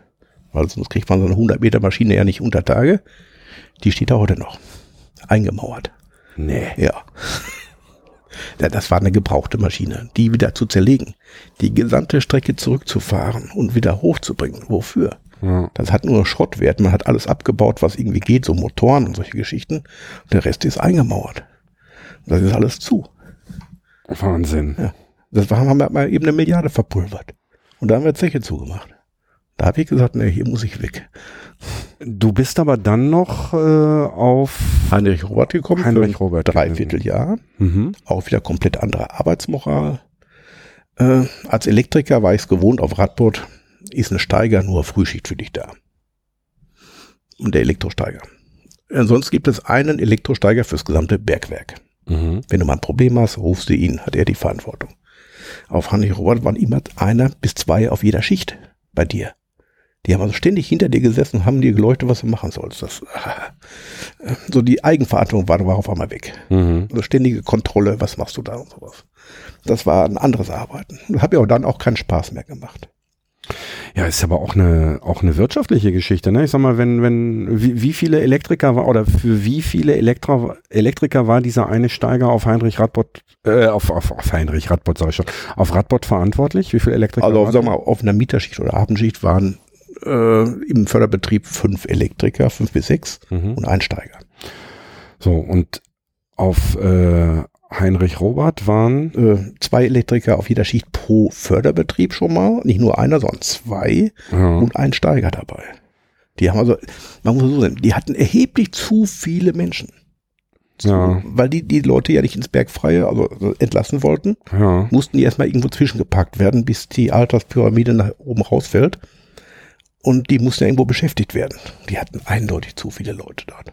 Weil sonst kriegt man so eine 100 Meter Maschine ja nicht unter Tage. Die steht da heute noch. Eingemauert. Nee. Ja. Ja, Das war eine gebrauchte Maschine, die wieder zu zerlegen, die gesamte Strecke zurückzufahren und wieder hochzubringen. Wofür? Ja. Das hat nur Schrottwert. Man hat alles abgebaut, was irgendwie geht, so Motoren und solche Geschichten. Und der Rest ist eingemauert. Das ist alles zu. Wahnsinn. Ja. Das war, haben wir mal eben eine Milliarde verpulvert. Und da haben wir Zeche zugemacht. Da habe ich gesagt, nee, hier muss ich weg. Du bist aber dann noch äh, auf Heinrich Robert gekommen. Heinrich für Robert Drei gewesen. Vierteljahr. mhm. Auch wieder komplett andere Arbeitsmoral. Äh, als Elektriker war ich es gewohnt, auf Radbord ist eine Steiger nur Frühschicht für dich da. Und der Elektrosteiger. Ansonsten gibt es einen Elektrosteiger fürs gesamte Bergwerk. Mhm. Wenn du mal ein Problem hast, rufst du ihn, hat er die Verantwortung. Auf Heinrich Robert waren immer einer bis zwei auf jeder Schicht bei dir. Die haben also ständig hinter dir gesessen und haben dir geleuchtet, was du machen sollst. Das, äh, so die Eigenverantwortung war, war auf einmal weg. Mhm. Also ständige Kontrolle, was machst du da und sowas. Das war ein anderes Arbeiten. Hat ja auch dann auch keinen Spaß mehr gemacht. Ja, ist aber auch eine auch eine wirtschaftliche Geschichte, ne? Ich sag mal, wenn wenn wie, wie viele Elektriker war oder für wie viele Elektro, Elektriker war dieser eine Steiger auf Heinrich Radbott äh, auf, auf, auf Heinrich Radbott sag ich schon, auf Radbott verantwortlich? Wie viele Elektriker? Also waren sag mal, auf einer Mieterschicht oder Abendschicht waren äh, im Förderbetrieb fünf Elektriker, fünf bis sechs Mhm. und Einsteiger. So und auf äh, Heinrich Robert waren Äh, zwei Elektriker auf jeder Schicht pro Förderbetrieb schon mal. Nicht nur einer, sondern zwei ja, und ein Steiger dabei. Die haben also, man muss so sehen, die hatten erheblich zu viele Menschen. So, Ja. Weil die, die Leute ja nicht ins Bergfreie, also entlassen wollten. ja, mussten die erstmal irgendwo zwischengepackt werden, bis die Alterspyramide nach oben rausfällt. Und die mussten ja irgendwo beschäftigt werden. Die hatten eindeutig zu viele Leute dort.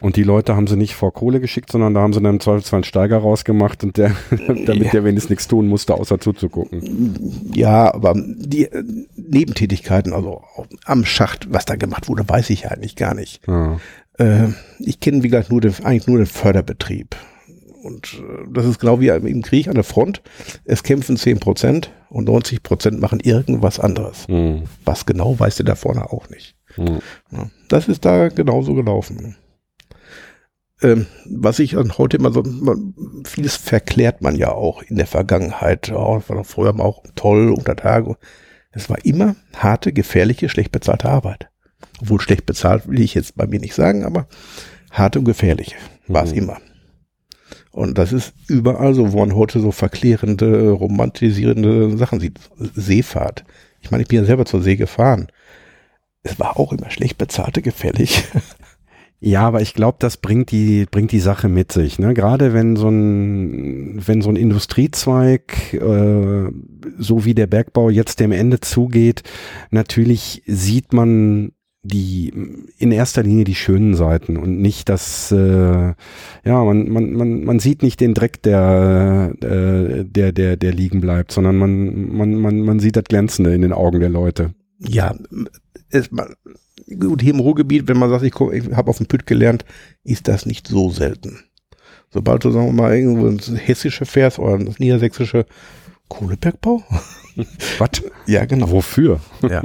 und die Leute haben sie nicht vor Kohle geschickt, sondern da haben sie dann im Zweifelsfall einen Steiger rausgemacht und der, damit Ja. der wenigstens nichts tun musste, außer zuzugucken. Ja, aber die äh, Nebentätigkeiten, also am Schacht, was da gemacht wurde, weiß ich eigentlich gar nicht. Ja. Äh, ich kenne, wie gesagt, nur den, eigentlich nur den Förderbetrieb. Und äh, das ist genau wie im Krieg an der Front. Es kämpfen 10 Prozent und 90 Prozent machen irgendwas anderes. Mhm. Was genau, weiß der da vorne auch nicht. Mhm. Das ist da genauso gelaufen. Ähm, was ich an heute immer so, man, vieles verklärt man ja auch in der Vergangenheit. Ja, das war doch früher auch toll unter Tage. Es war immer harte, gefährliche, schlecht bezahlte Arbeit. Obwohl schlecht bezahlt will ich jetzt bei mir nicht sagen, aber harte und gefährliche war es mhm. immer. Und das ist überall so, wo man heute so verklärende, romantisierende Sachen sieht. Seefahrt. Ich meine, ich bin ja selber zur See gefahren. Es war auch immer schlecht bezahlte, gefährlich. Ja, aber ich glaube, das bringt die, bringt die Sache mit sich. Ne? Gerade wenn so ein, wenn so ein Industriezweig, äh, so wie der Bergbau jetzt dem Ende zugeht, natürlich sieht man die in erster Linie die schönen Seiten und nicht das äh, ja man, man man man sieht nicht den Dreck der äh, der der der liegen bleibt sondern man man man man sieht das glänzende in den Augen der Leute. Ja es, gut hier im Ruhrgebiet wenn man sagt ich, ich habe auf dem Püt gelernt ist das nicht so selten. Sobald du sagen wir mal irgendwo ins hessische fährst oder ins niedersächsische Kohlebergbau Was? Ja, genau. Wofür? Ja.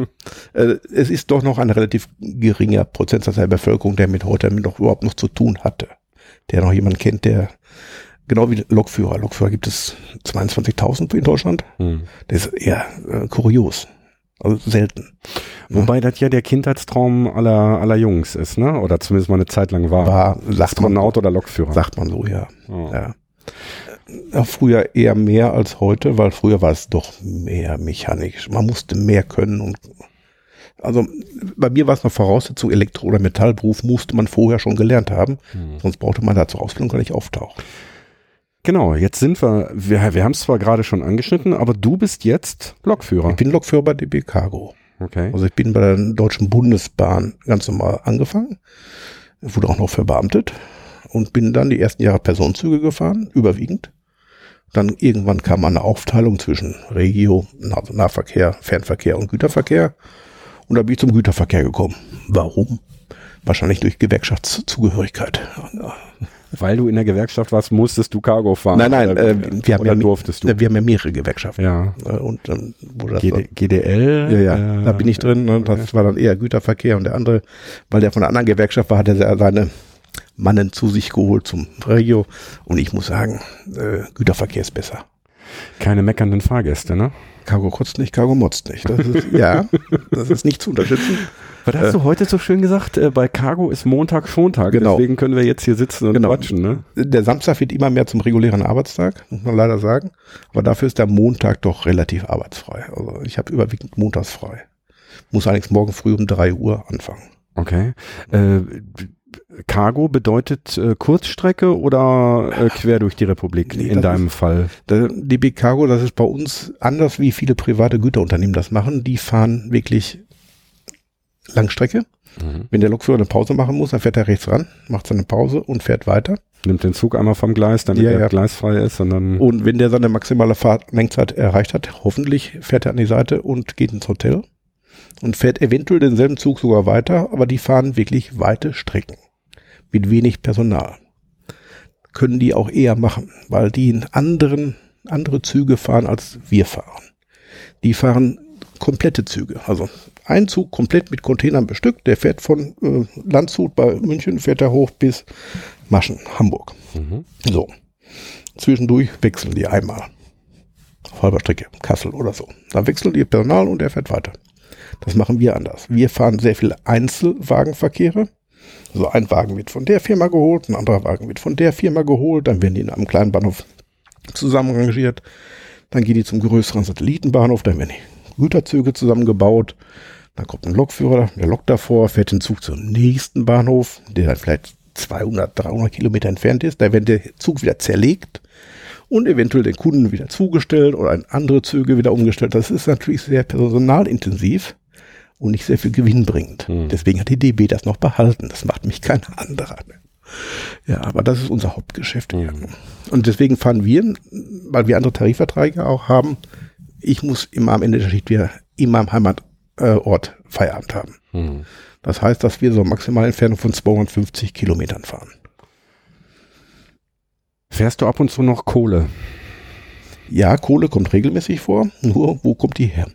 Äh, es ist doch noch ein relativ geringer Prozentsatz der Bevölkerung, der mit heute noch überhaupt noch zu tun hatte. Der noch jemand kennt, der genau wie Lokführer. Lokführer gibt es 22.000 in Deutschland. Hm. Das ist eher äh, kurios. Also selten. Wobei ja. das ja der Kindheitstraum aller, aller Jungs ist, ne? Oder zumindest mal eine Zeit lang war. War Astronaut oder Lokführer. Sagt man so, ja. Oh. ja früher eher mehr als heute, weil früher war es doch mehr mechanisch. Man musste mehr können und also bei mir war es eine Voraussetzung, Elektro- oder Metallberuf musste man vorher schon gelernt haben, hm. sonst brauchte man da zur Ausbildung gar nicht auftauchen. Genau, jetzt sind wir, wir, wir haben es zwar gerade schon angeschnitten, aber du bist jetzt Lokführer. Ich bin Lokführer bei DB Cargo. Okay. Also ich bin bei der Deutschen Bundesbahn ganz normal angefangen, wurde auch noch verbeamtet und bin dann die ersten Jahre Personenzüge gefahren, überwiegend. Dann irgendwann kam eine Aufteilung zwischen Regio, also Nahverkehr, Fernverkehr und Güterverkehr. Und da bin ich zum Güterverkehr gekommen. Warum? Wahrscheinlich durch Gewerkschaftszugehörigkeit. Weil du in der Gewerkschaft warst, musstest du Cargo fahren. Nein, nein, äh, wir, haben ja, durftest du? wir haben ja mehrere Gewerkschaften. Ja. Äh, und ähm, wo das GD, GDL? Ja, ja, äh, da bin ich drin. Ne? Das war dann eher Güterverkehr und der andere, weil der von der anderen Gewerkschaft war, hat er seine Mannen zu sich geholt zum Regio. Und ich muss sagen, äh, Güterverkehr ist besser. Keine meckernden Fahrgäste, ne? Cargo kotzt nicht, Cargo motzt nicht. Das ist, ja, das ist nicht zu unterstützen. Was hast äh, du heute so schön gesagt? Äh, bei Cargo ist Montag Schontag. Genau. Deswegen können wir jetzt hier sitzen und genau. quatschen. Ne? Der Samstag wird immer mehr zum regulären Arbeitstag, muss man leider sagen. Aber dafür ist der Montag doch relativ arbeitsfrei. Also ich habe überwiegend montags frei. Muss allerdings morgen früh um drei Uhr anfangen. Okay. Äh, Cargo bedeutet äh, Kurzstrecke oder äh, quer durch die Republik nee, in deinem ist, Fall? Die Big Cargo, das ist bei uns anders wie viele private Güterunternehmen das machen. Die fahren wirklich Langstrecke. Mhm. Wenn der Lokführer eine Pause machen muss, dann fährt er rechts ran, macht seine Pause und fährt weiter. Nimmt den Zug einmal vom Gleis, damit ja, er ja. gleisfrei ist. Und, dann und wenn der seine maximale Fahrtlängzeit erreicht hat, hoffentlich fährt er an die Seite und geht ins Hotel und fährt eventuell denselben Zug sogar weiter, aber die fahren wirklich weite Strecken mit wenig Personal. Können die auch eher machen, weil die in anderen, andere Züge fahren, als wir fahren. Die fahren komplette Züge. Also ein Zug komplett mit Containern bestückt, der fährt von äh, Landshut bei München, fährt er hoch bis Maschen, Hamburg. Mhm. So. Zwischendurch wechseln die einmal. Auf halber Strecke, Kassel oder so. Dann wechseln die Personal und er fährt weiter. Das machen wir anders. Wir fahren sehr viele Einzelwagenverkehre. Also ein Wagen wird von der Firma geholt, ein anderer Wagen wird von der Firma geholt, dann werden die in einem kleinen Bahnhof zusammenrangiert, dann gehen die zum größeren Satellitenbahnhof, dann werden die Güterzüge zusammengebaut, dann kommt ein Lokführer, der lockt davor, fährt den Zug zum nächsten Bahnhof, der dann vielleicht 200, 300 Kilometer entfernt ist, da wird der Zug wieder zerlegt und eventuell den Kunden wieder zugestellt oder andere Züge wieder umgestellt. Das ist natürlich sehr personalintensiv und nicht sehr viel Gewinn bringt. Hm. Deswegen hat die DB das noch behalten. Das macht mich kein anderer. Ja, aber das ist unser Hauptgeschäft. Hm. Und deswegen fahren wir, weil wir andere Tarifverträge auch haben, ich muss immer am Ende der Schicht wieder immer am Heimatort Feierabend haben. Hm. Das heißt, dass wir so maximal Entfernung von 250 Kilometern fahren. Fährst du ab und zu noch Kohle? Ja, Kohle kommt regelmäßig vor. Nur, wo kommt die her?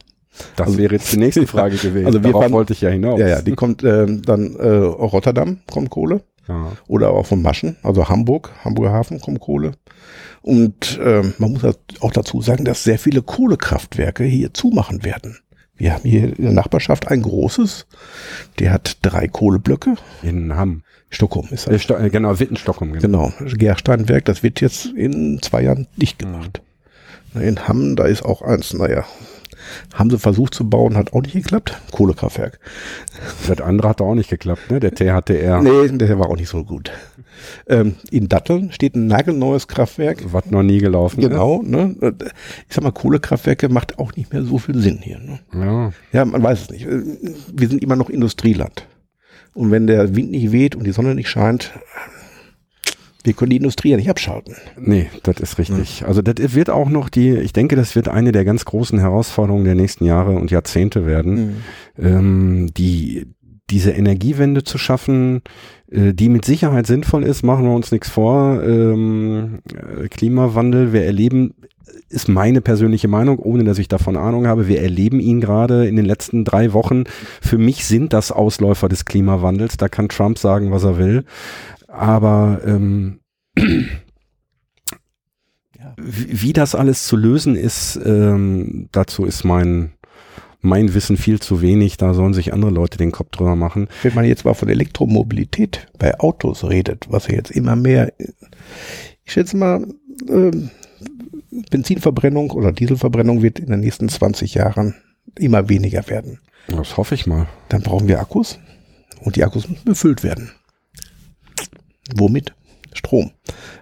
Das also, wäre jetzt die nächste Frage gewesen. Also wir Darauf wollte ich ja hinaus. Ja, ja, die kommt äh, dann äh, Rotterdam kommt Kohle. Ja. Oder auch von Maschen, also Hamburg, Hamburger Hafen kommt Kohle. Und äh, man muss auch dazu sagen, dass sehr viele Kohlekraftwerke hier zumachen werden. Wir haben hier in der Nachbarschaft ein großes, der hat drei Kohleblöcke. In Hamm. Stockholm ist das. Äh, genau, Wittenstockholm. Genau. genau, Gersteinwerk, das wird jetzt in zwei Jahren dicht gemacht. Mhm. In Hamm, da ist auch eins, naja, haben sie versucht zu bauen, hat auch nicht geklappt. Kohlekraftwerk. Das andere hat auch nicht geklappt, ne? Der THTR. Nee, der war auch nicht so gut. Ähm, in Datteln steht ein nagelneues Kraftwerk. Was noch nie gelaufen genau, ist. Genau, ne? Ich sag mal, Kohlekraftwerke macht auch nicht mehr so viel Sinn hier. Ne? Ja. Ja, man weiß es nicht. Wir sind immer noch Industrieland. Und wenn der Wind nicht weht und die Sonne nicht scheint, wir können die Industrie ja nicht abschalten. Nee, das ist richtig. Ja. Also das wird auch noch die, ich denke, das wird eine der ganz großen Herausforderungen der nächsten Jahre und Jahrzehnte werden, mhm. ähm, die diese Energiewende zu schaffen, äh, die mit Sicherheit sinnvoll ist, machen wir uns nichts vor. Ähm, äh, Klimawandel, wir erleben, ist meine persönliche Meinung, ohne dass ich davon Ahnung habe, wir erleben ihn gerade in den letzten drei Wochen. Für mich sind das Ausläufer des Klimawandels. Da kann Trump sagen, was er will. Aber ähm, ja. wie, wie, das alles zu lösen ist, ähm, dazu ist mein mein Wissen viel zu wenig, da sollen sich andere Leute den Kopf drüber machen. Wenn man jetzt mal von Elektromobilität bei Autos redet, was ja jetzt immer mehr, ich schätze mal, ähm, Benzinverbrennung oder Dieselverbrennung wird in den nächsten 20 Jahren immer weniger werden. Das hoffe ich mal. Dann brauchen wir Akkus und die Akkus müssen befüllt werden. Womit? Strom.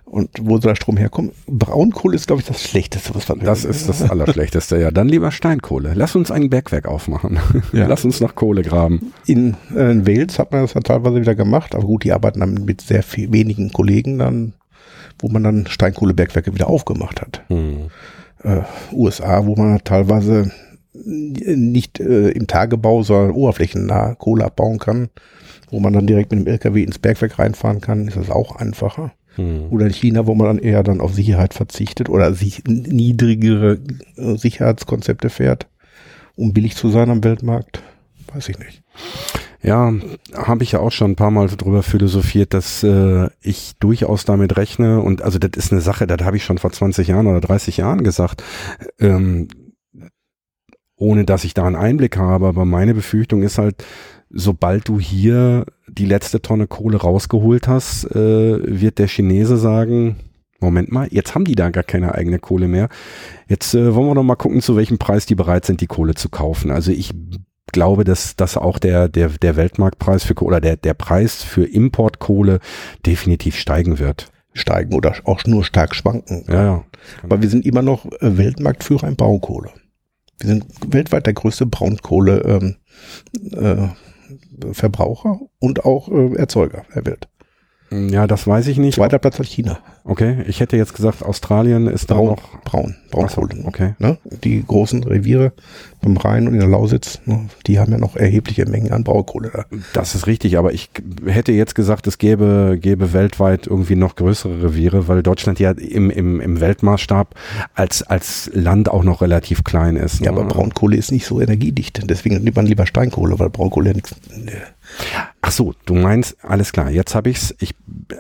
Und wo soll der Strom herkommen? Braunkohle ist, glaube ich, das Schlechteste, was wir Das ist das Allerschlechteste, ja. Dann lieber Steinkohle. Lass uns ein Bergwerk aufmachen. Ja. Lass uns nach Kohle graben. In, äh, in Wales hat man das ja teilweise wieder gemacht, aber gut, die arbeiten dann mit sehr viel, wenigen Kollegen dann, wo man dann Steinkohlebergwerke wieder aufgemacht hat. Hm. Äh, USA, wo man teilweise nicht äh, im Tagebau, sondern oberflächennah Kohle abbauen kann wo man dann direkt mit dem LKW ins Bergwerk reinfahren kann, ist das auch einfacher. Hm. Oder in China, wo man dann eher dann auf Sicherheit verzichtet oder sich niedrigere äh, Sicherheitskonzepte fährt, um billig zu sein am Weltmarkt. Weiß ich nicht. Ja, habe ich ja auch schon ein paar Mal drüber philosophiert, dass äh, ich durchaus damit rechne und also das ist eine Sache, das habe ich schon vor 20 Jahren oder 30 Jahren gesagt, ähm, ohne dass ich da einen Einblick habe, aber meine Befürchtung ist halt, sobald du hier die letzte Tonne Kohle rausgeholt hast, äh, wird der Chinese sagen, Moment mal, jetzt haben die da gar keine eigene Kohle mehr. Jetzt äh, wollen wir doch mal gucken, zu welchem Preis die bereit sind, die Kohle zu kaufen. Also ich glaube, dass, dass auch der, der, der Weltmarktpreis für oder der, der Preis für Importkohle definitiv steigen wird. Steigen oder auch nur stark schwanken. Ja, ja. Aber wir sind immer noch äh, Weltmarktführer in Braunkohle. Wir sind weltweit der größte Braunkohle ähm, äh, Verbraucher und auch äh, Erzeuger der Welt. Ja, das weiß ich nicht. Zweiter Platz hat China. Okay, ich hätte jetzt gesagt, Australien ist braun, da noch. Braun, Braunkohle. So, okay. Ne? Die großen Reviere beim Rhein und in der Lausitz, ne? die haben ja noch erhebliche Mengen an Braunkohle da. Das ist richtig, aber ich hätte jetzt gesagt, es gäbe, gäbe weltweit irgendwie noch größere Reviere, weil Deutschland ja im, im, im Weltmaßstab als, als Land auch noch relativ klein ist. Ne? Ja, aber Braunkohle ist nicht so energiedicht. Deswegen nimmt man lieber Steinkohle, weil Braunkohle ja nichts. Ne. Ach so, du meinst, alles klar, jetzt habe ich's. Ich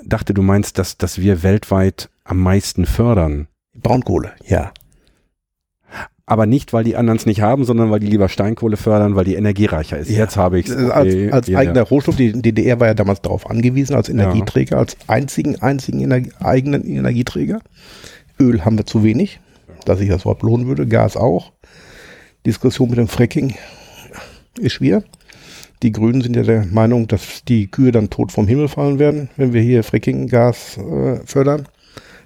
dachte, du meinst, dass, dass wir weltweit am meisten fördern. Braunkohle, ja. Aber nicht, weil die anderen es nicht haben, sondern weil die lieber Steinkohle fördern, weil die energiereicher ist. Ja. Jetzt habe ich es. Okay. Als, als ja, eigener ja. Rohstoff, die DDR war ja damals darauf angewiesen, als Energieträger, als einzigen, einzigen Energie, eigenen Energieträger. Öl haben wir zu wenig, dass sich das überhaupt lohnen würde. Gas auch. Diskussion mit dem Fracking ist schwer. Die Grünen sind ja der Meinung, dass die Kühe dann tot vom Himmel fallen werden, wenn wir hier Fracking-Gas äh, fördern.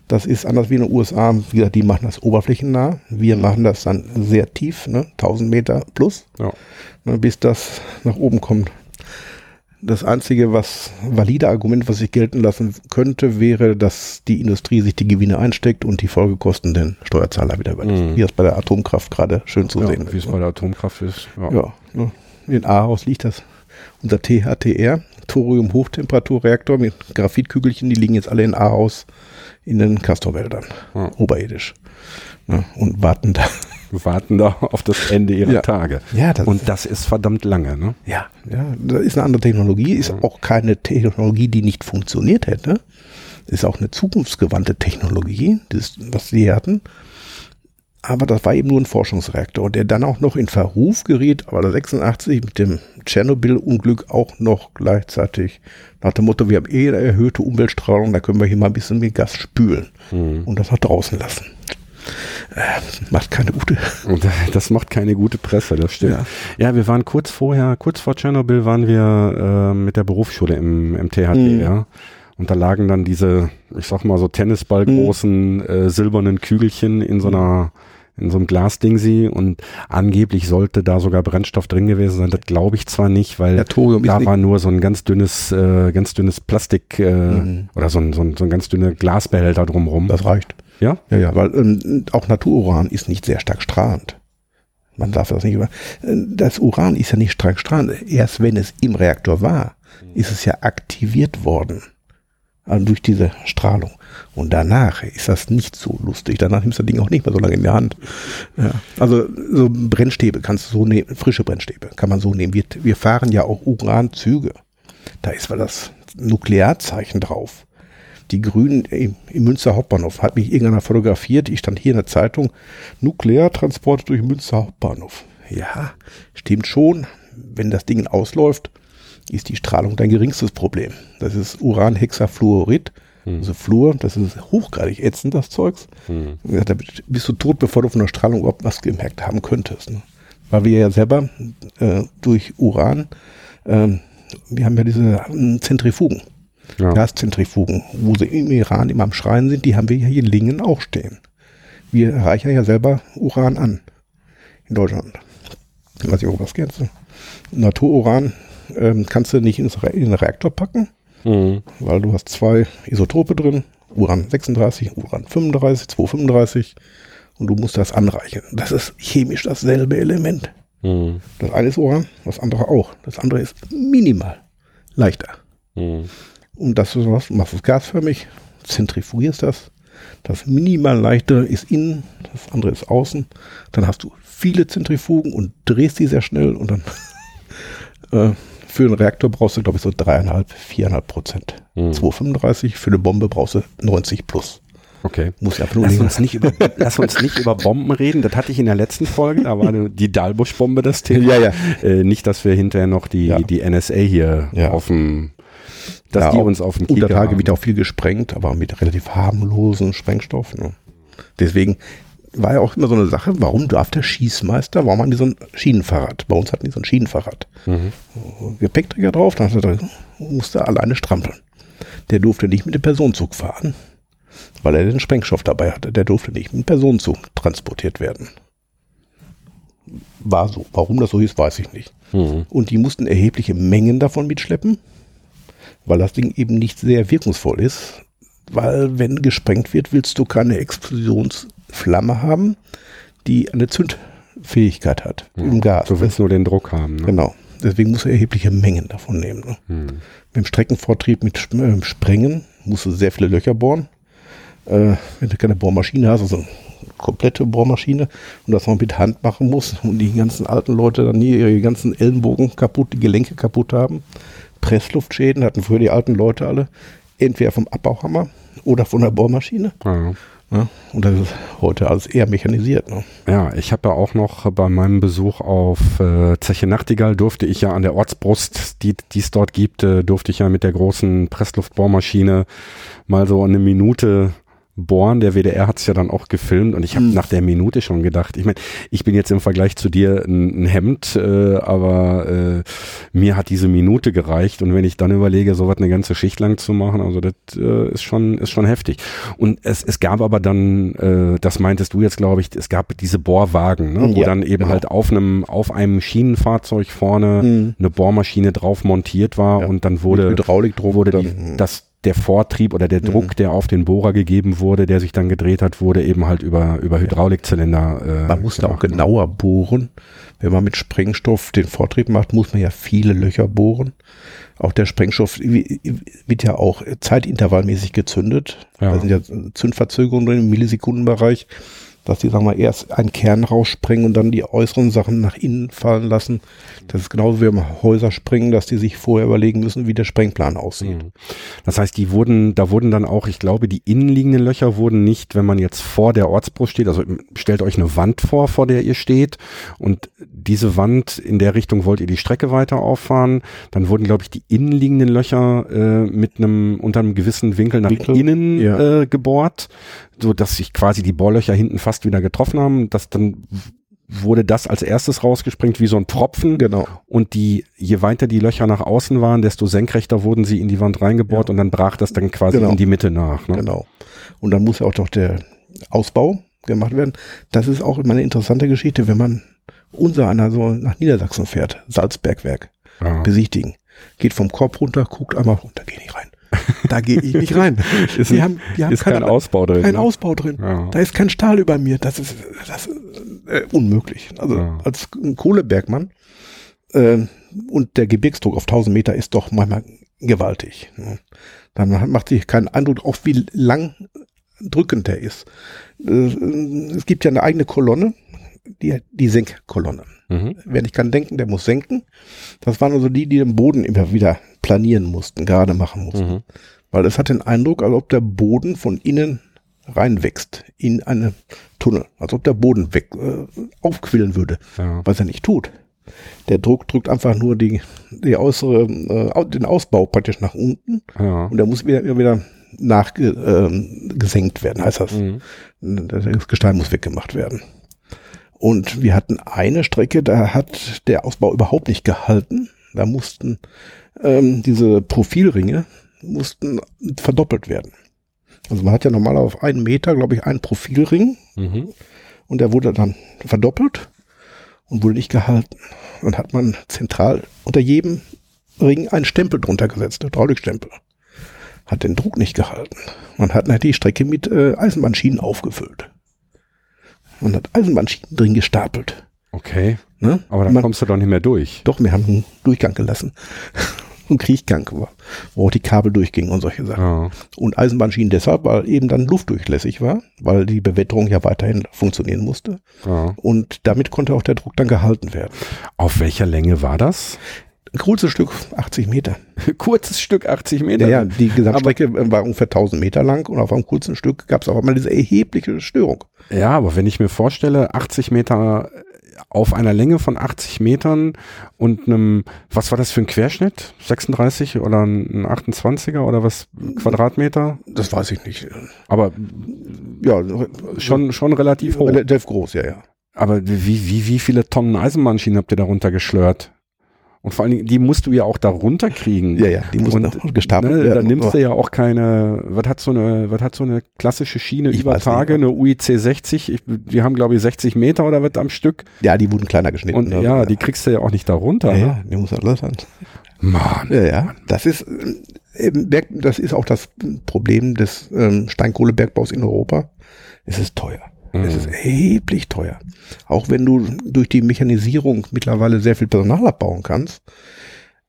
Das ist anders wie in den USA. Wie gesagt, die machen das oberflächennah. Wir machen das dann sehr tief, ne? 1000 Meter plus, ja. ne, bis das nach oben kommt. Das einzige, was valide Argument, was ich gelten lassen könnte, wäre, dass die Industrie sich die Gewinne einsteckt und die Folgekosten den Steuerzahler wieder überlässt. Mhm. Wie das bei der Atomkraft gerade schön zu ja, sehen ist. Wie es bei der Atomkraft ist. Ja, ja ne? In Ahaus liegt das. Unser THTR, Thorium-Hochtemperaturreaktor mit Graphitkügelchen, die liegen jetzt alle in Ahaus in den Castorwäldern, ja. oberirdisch. Ja, und warten da. Warten da auf das Ende ihrer ja. Tage. Ja, das und das ist verdammt lange, ne? Ja, ja, das ist eine andere Technologie, ist auch keine Technologie, die nicht funktioniert hätte. Ist auch eine zukunftsgewandte Technologie, das, was sie hatten. Aber das war eben nur ein Forschungsreaktor, der dann auch noch in Verruf geriet, aber 86 mit dem Tschernobyl-Unglück auch noch gleichzeitig nach dem Motto, wir haben eh eine erhöhte Umweltstrahlung, da können wir hier mal ein bisschen mit Gas spülen mhm. und das noch draußen lassen. Äh, macht keine gute. Das macht keine gute Presse, das stimmt. Ja, ja wir waren kurz vorher, kurz vor Tschernobyl waren wir äh, mit der Berufsschule im, im THT, mhm. ja. Und da lagen dann diese, ich sag mal so Tennisballgroßen mhm. äh, silbernen Kügelchen in so einer in so einem Glasdingsi und angeblich sollte da sogar Brennstoff drin gewesen sein. Das glaube ich zwar nicht, weil da war nur so ein ganz dünnes, äh, ganz dünnes Plastik äh, mhm. oder so ein, so, ein, so ein ganz dünner Glasbehälter drumrum. Das reicht. Ja? Ja, ja, weil ähm, auch Natururan ist nicht sehr stark strahlend. Man darf das nicht über. Das Uran ist ja nicht stark strahlend. Erst wenn es im Reaktor war, ist es ja aktiviert worden. Also durch diese Strahlung. Und danach ist das nicht so lustig. Danach nimmst du das Ding auch nicht mehr so lange in der Hand. Ja. Also so Brennstäbe kannst du so nehmen, frische Brennstäbe kann man so nehmen. Wir, wir fahren ja auch Uranzüge. Da ist mal das Nuklearzeichen drauf. Die Grünen im, im Münster Hauptbahnhof hat mich irgendeiner fotografiert. Ich stand hier in der Zeitung. Nukleartransport durch Münster Hauptbahnhof. Ja, stimmt schon. Wenn das Ding ausläuft, ist die Strahlung dein geringstes Problem. Das ist Uranhexafluorid. Hm. Also Fluor, das ist hochgradig ätzend, das Zeugs. Hm. Da bist du tot, bevor du von der Strahlung überhaupt was gemerkt haben könntest. Ne? Weil wir ja selber äh, durch Uran, äh, wir haben ja diese äh, Zentrifugen, ja. Gaszentrifugen, wo sie im Iran immer am Schreien sind, die haben wir ja hier in Lingen auch stehen. Wir reichern ja selber Uran an in Deutschland. Weiß ich auch was kennst du? Natururan ähm, kannst du nicht ins Re in den Reaktor packen, mhm. weil du hast zwei Isotope drin, Uran 36, Uran 35, 235 und du musst das anreichen. Das ist chemisch dasselbe Element. Mhm. Das eine ist Uran, das andere auch. Das andere ist minimal leichter. Mhm. Und das ist was, machst es gasförmig, zentrifugierst das. Das minimal leichte ist innen, das andere ist außen. Dann hast du viele Zentrifugen und drehst die sehr schnell und dann äh, für einen Reaktor brauchst du, glaube ich, so dreieinhalb, viereinhalb Prozent. Mhm. 2,35, für eine Bombe brauchst du 90 plus. Okay. Muss ja lass, uns nicht über, lass uns nicht über Bomben reden. Das hatte ich in der letzten Folge. Da war die Dalbusch-Bombe das Thema. Ja, ja. Äh, nicht, dass wir hinterher noch die, ja. die NSA hier ja. auf dem, dass ja, die uns auf dem Unter Tage wird auch viel gesprengt, aber mit relativ harmlosen Sprengstoffen. Ne? Deswegen, war ja auch immer so eine Sache, warum darf der Schießmeister, warum haben die so ein Schienenfahrrad? Bei uns hatten die so ein Schienenfahrrad. Mhm. Gepäckträger drauf, dann musste er alleine strampeln. Der durfte nicht mit dem Personenzug fahren, weil er den Sprengstoff dabei hatte. Der durfte nicht mit dem Personenzug transportiert werden. War so. Warum das so ist, weiß ich nicht. Mhm. Und die mussten erhebliche Mengen davon mitschleppen, weil das Ding eben nicht sehr wirkungsvoll ist. Weil wenn gesprengt wird, willst du keine Explosions Flamme haben, die eine Zündfähigkeit hat ja, im Gas. Du willst nur den Druck haben. Ne? Genau. Deswegen muss er erhebliche Mengen davon nehmen. Ne? Hm. Mit dem Streckenvortrieb mit äh, Sprengen musst du sehr viele Löcher bohren. Äh, wenn du keine Bohrmaschine hast, also eine komplette Bohrmaschine und das noch mit Hand machen musst und die ganzen alten Leute dann hier ihre ganzen Ellenbogen kaputt, die Gelenke kaputt haben. Pressluftschäden hatten früher die alten Leute alle. Entweder vom Abbauhammer oder von der Bohrmaschine. Ja. Ne? Und das ist heute alles eher mechanisiert. Ne? Ja, ich habe ja auch noch bei meinem Besuch auf äh, Zeche Nachtigall durfte ich ja an der Ortsbrust, die es dort gibt, äh, durfte ich ja mit der großen Pressluftbohrmaschine mal so eine Minute bohren. Der WDR hat es ja dann auch gefilmt und ich habe mhm. nach der Minute schon gedacht, ich meine, ich bin jetzt im Vergleich zu dir ein, ein Hemd, äh, aber äh, mir hat diese Minute gereicht und wenn ich dann überlege, so was eine ganze Schicht lang zu machen, also das äh, ist schon ist schon heftig. Und es, es gab aber dann, äh, das meintest du jetzt, glaube ich, es gab diese Bohrwagen, ne, wo ja, dann eben genau. halt auf einem auf einem Schienenfahrzeug vorne mhm. eine Bohrmaschine drauf montiert war ja. und dann wurde Hydraulikdruck wurde die, mhm. das der Vortrieb oder der Druck, mhm. der auf den Bohrer gegeben wurde, der sich dann gedreht hat, wurde eben halt über, über Hydraulikzylinder. Äh, man musste auch genauer bohren. Wenn man mit Sprengstoff den Vortrieb macht, muss man ja viele Löcher bohren. Auch der Sprengstoff wird ja auch zeitintervallmäßig gezündet. Ja. Da sind ja Zündverzögerungen drin im Millisekundenbereich. Dass die, sagen wir, erst einen Kern rausspringen und dann die äußeren Sachen nach innen fallen lassen. Das ist genauso wie beim Häuser springen, dass die sich vorher überlegen müssen, wie der Sprengplan aussieht. Mhm. Das heißt, die wurden, da wurden dann auch, ich glaube, die innenliegenden Löcher wurden nicht, wenn man jetzt vor der Ortsbrust steht, also stellt euch eine Wand vor, vor der ihr steht und diese Wand, in der Richtung wollt ihr die Strecke weiter auffahren, dann wurden, glaube ich, die innenliegenden Löcher äh, mit einem, unter einem gewissen Winkel nach Winkel? innen ja. äh, gebohrt, so dass sich quasi die Bohrlöcher hinten fast wieder getroffen haben, dass dann wurde das als erstes rausgesprengt wie so ein Tropfen. Genau. Und die, je weiter die Löcher nach außen waren, desto senkrechter wurden sie in die Wand reingebohrt ja. und dann brach das dann quasi genau. in die Mitte nach. Ne? Genau. Und dann muss ja auch doch der Ausbau gemacht werden. Das ist auch immer eine interessante Geschichte, wenn man unser einer so nach Niedersachsen fährt, Salzbergwerk, ja. besichtigen. Geht vom Korb runter, guckt einmal runter, geh nicht rein. Da gehe ich nicht rein. ist die haben, die haben ist keine, kein Ausbau drin. Kein ne? Ausbau drin. Ja. Da ist kein Stahl über mir. Das ist, das ist äh, unmöglich. Also ja. als Kohlebergmann äh, und der Gebirgsdruck auf 1000 Meter ist doch manchmal gewaltig. Ne? Dann macht sich keinen Eindruck, auch wie lang drückend der ist. Äh, es gibt ja eine eigene Kolonne, die, die Senkkolonne. Mhm. Wer nicht kann denken, der muss senken. Das waren also die, die den Boden immer wieder planieren mussten, gerade machen mussten. Mhm. Weil es hat den Eindruck, als ob der Boden von innen reinwächst in eine Tunnel, als ob der Boden weg äh, aufquillen würde, ja. was er nicht tut. Der Druck drückt einfach nur die, die äußere, äh, den Ausbau praktisch nach unten ja. und der muss wieder, wieder nachgesenkt äh, werden, heißt das. Mhm. Das Gestein muss weggemacht werden. Und wir hatten eine Strecke, da hat der Ausbau überhaupt nicht gehalten. Da mussten ähm, diese Profilringe mussten verdoppelt werden. Also man hat ja normal auf einen Meter, glaube ich, einen Profilring mhm. und der wurde dann verdoppelt und wurde nicht gehalten. Und hat man zentral unter jedem Ring einen Stempel drunter gesetzt, Hydraulikstempel. Hat den Druck nicht gehalten. Man hat die Strecke mit äh, Eisenbahnschienen aufgefüllt und hat Eisenbahnschienen drin gestapelt. Okay. Ne? Aber dann Man, kommst du doch nicht mehr durch. Doch, wir haben einen Durchgang gelassen. Ein Kriechgang war, wo auch die Kabel durchgingen und solche Sachen. Ja. Und Eisenbahnschienen deshalb, weil eben dann luftdurchlässig war, weil die Bewetterung ja weiterhin funktionieren musste. Ja. Und damit konnte auch der Druck dann gehalten werden. Auf welcher Länge war das? Ein kurzes Stück, 80 Meter. Kurzes Stück, 80 Meter? Ja, die Gesamtstrecke aber, war ungefähr 1000 Meter lang und auf einem kurzen Stück gab es auch einmal diese erhebliche Störung. Ja, aber wenn ich mir vorstelle, 80 Meter auf einer Länge von 80 Metern und einem, was war das für ein Querschnitt? 36 oder ein 28er oder was Quadratmeter? Das weiß ich nicht. Aber ja, schon, schon relativ hoch. Relativ groß, ja, ja. Aber wie, wie, wie viele Tonnen Eisenbahnschienen habt ihr darunter geschlört? Und vor allen Dingen, die musst du ja auch da runterkriegen. Ja, ja, die musst du gestapelt ne, werden. Da nimmst du ja auch keine, was hat so eine, was hat so eine klassische Schiene ich über Tage, eine UIC 60, ich, die haben glaube ich 60 Meter oder was am Stück. Ja, die wurden kleiner geschnitten. Und ja, die kriegst du ja auch nicht da runter. Ja, ne? ja die muss du alles haben. Mann. Ja, ja, das ist, das ist auch das Problem des ähm, Steinkohlebergbaus in Europa. Es ist teuer. Es ist mhm. erheblich teuer. Auch wenn du durch die Mechanisierung mittlerweile sehr viel Personal abbauen kannst.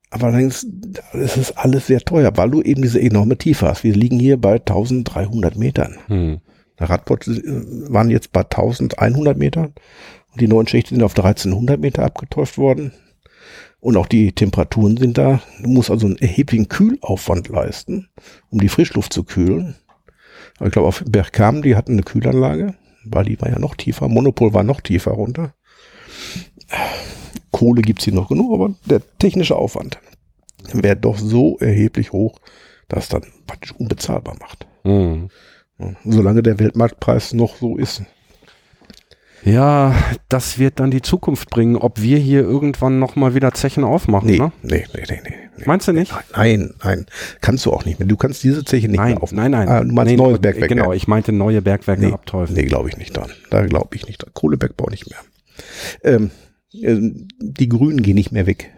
Aber allerdings, es ist alles sehr teuer, weil du eben diese enorme Tiefe hast. Wir liegen hier bei 1300 Metern. Mhm. Der Radbot äh, waren jetzt bei 1100 Metern. Und die neuen Schächte sind auf 1300 Meter abgetäuft worden. Und auch die Temperaturen sind da. Du musst also einen erheblichen Kühlaufwand leisten, um die Frischluft zu kühlen. Aber ich glaube, auf Bergkamen, die hatten eine Kühlanlage. Bali war ja noch tiefer, Monopol war noch tiefer runter. Kohle gibt's hier noch genug, aber der technische Aufwand wäre doch so erheblich hoch, dass es dann praktisch unbezahlbar macht. Mhm. Solange der Weltmarktpreis noch so ist. Ja, das wird dann die Zukunft bringen, ob wir hier irgendwann nochmal wieder Zechen aufmachen. Nee, ne? nee, nee, nee, nee. Meinst du nicht? Nein, nein. Kannst du auch nicht mehr. Du kannst diese Zeche nicht nein, mehr aufmachen. Nein, nein. Ah, du meinst nee, neues Bergwerk. Genau, ich meinte neue Bergwerke nee, abteufeln. Nee, glaube ich nicht dran. Da glaube ich nicht dran. Kohlebergbau nicht mehr. Ähm, äh, die Grünen gehen nicht mehr weg.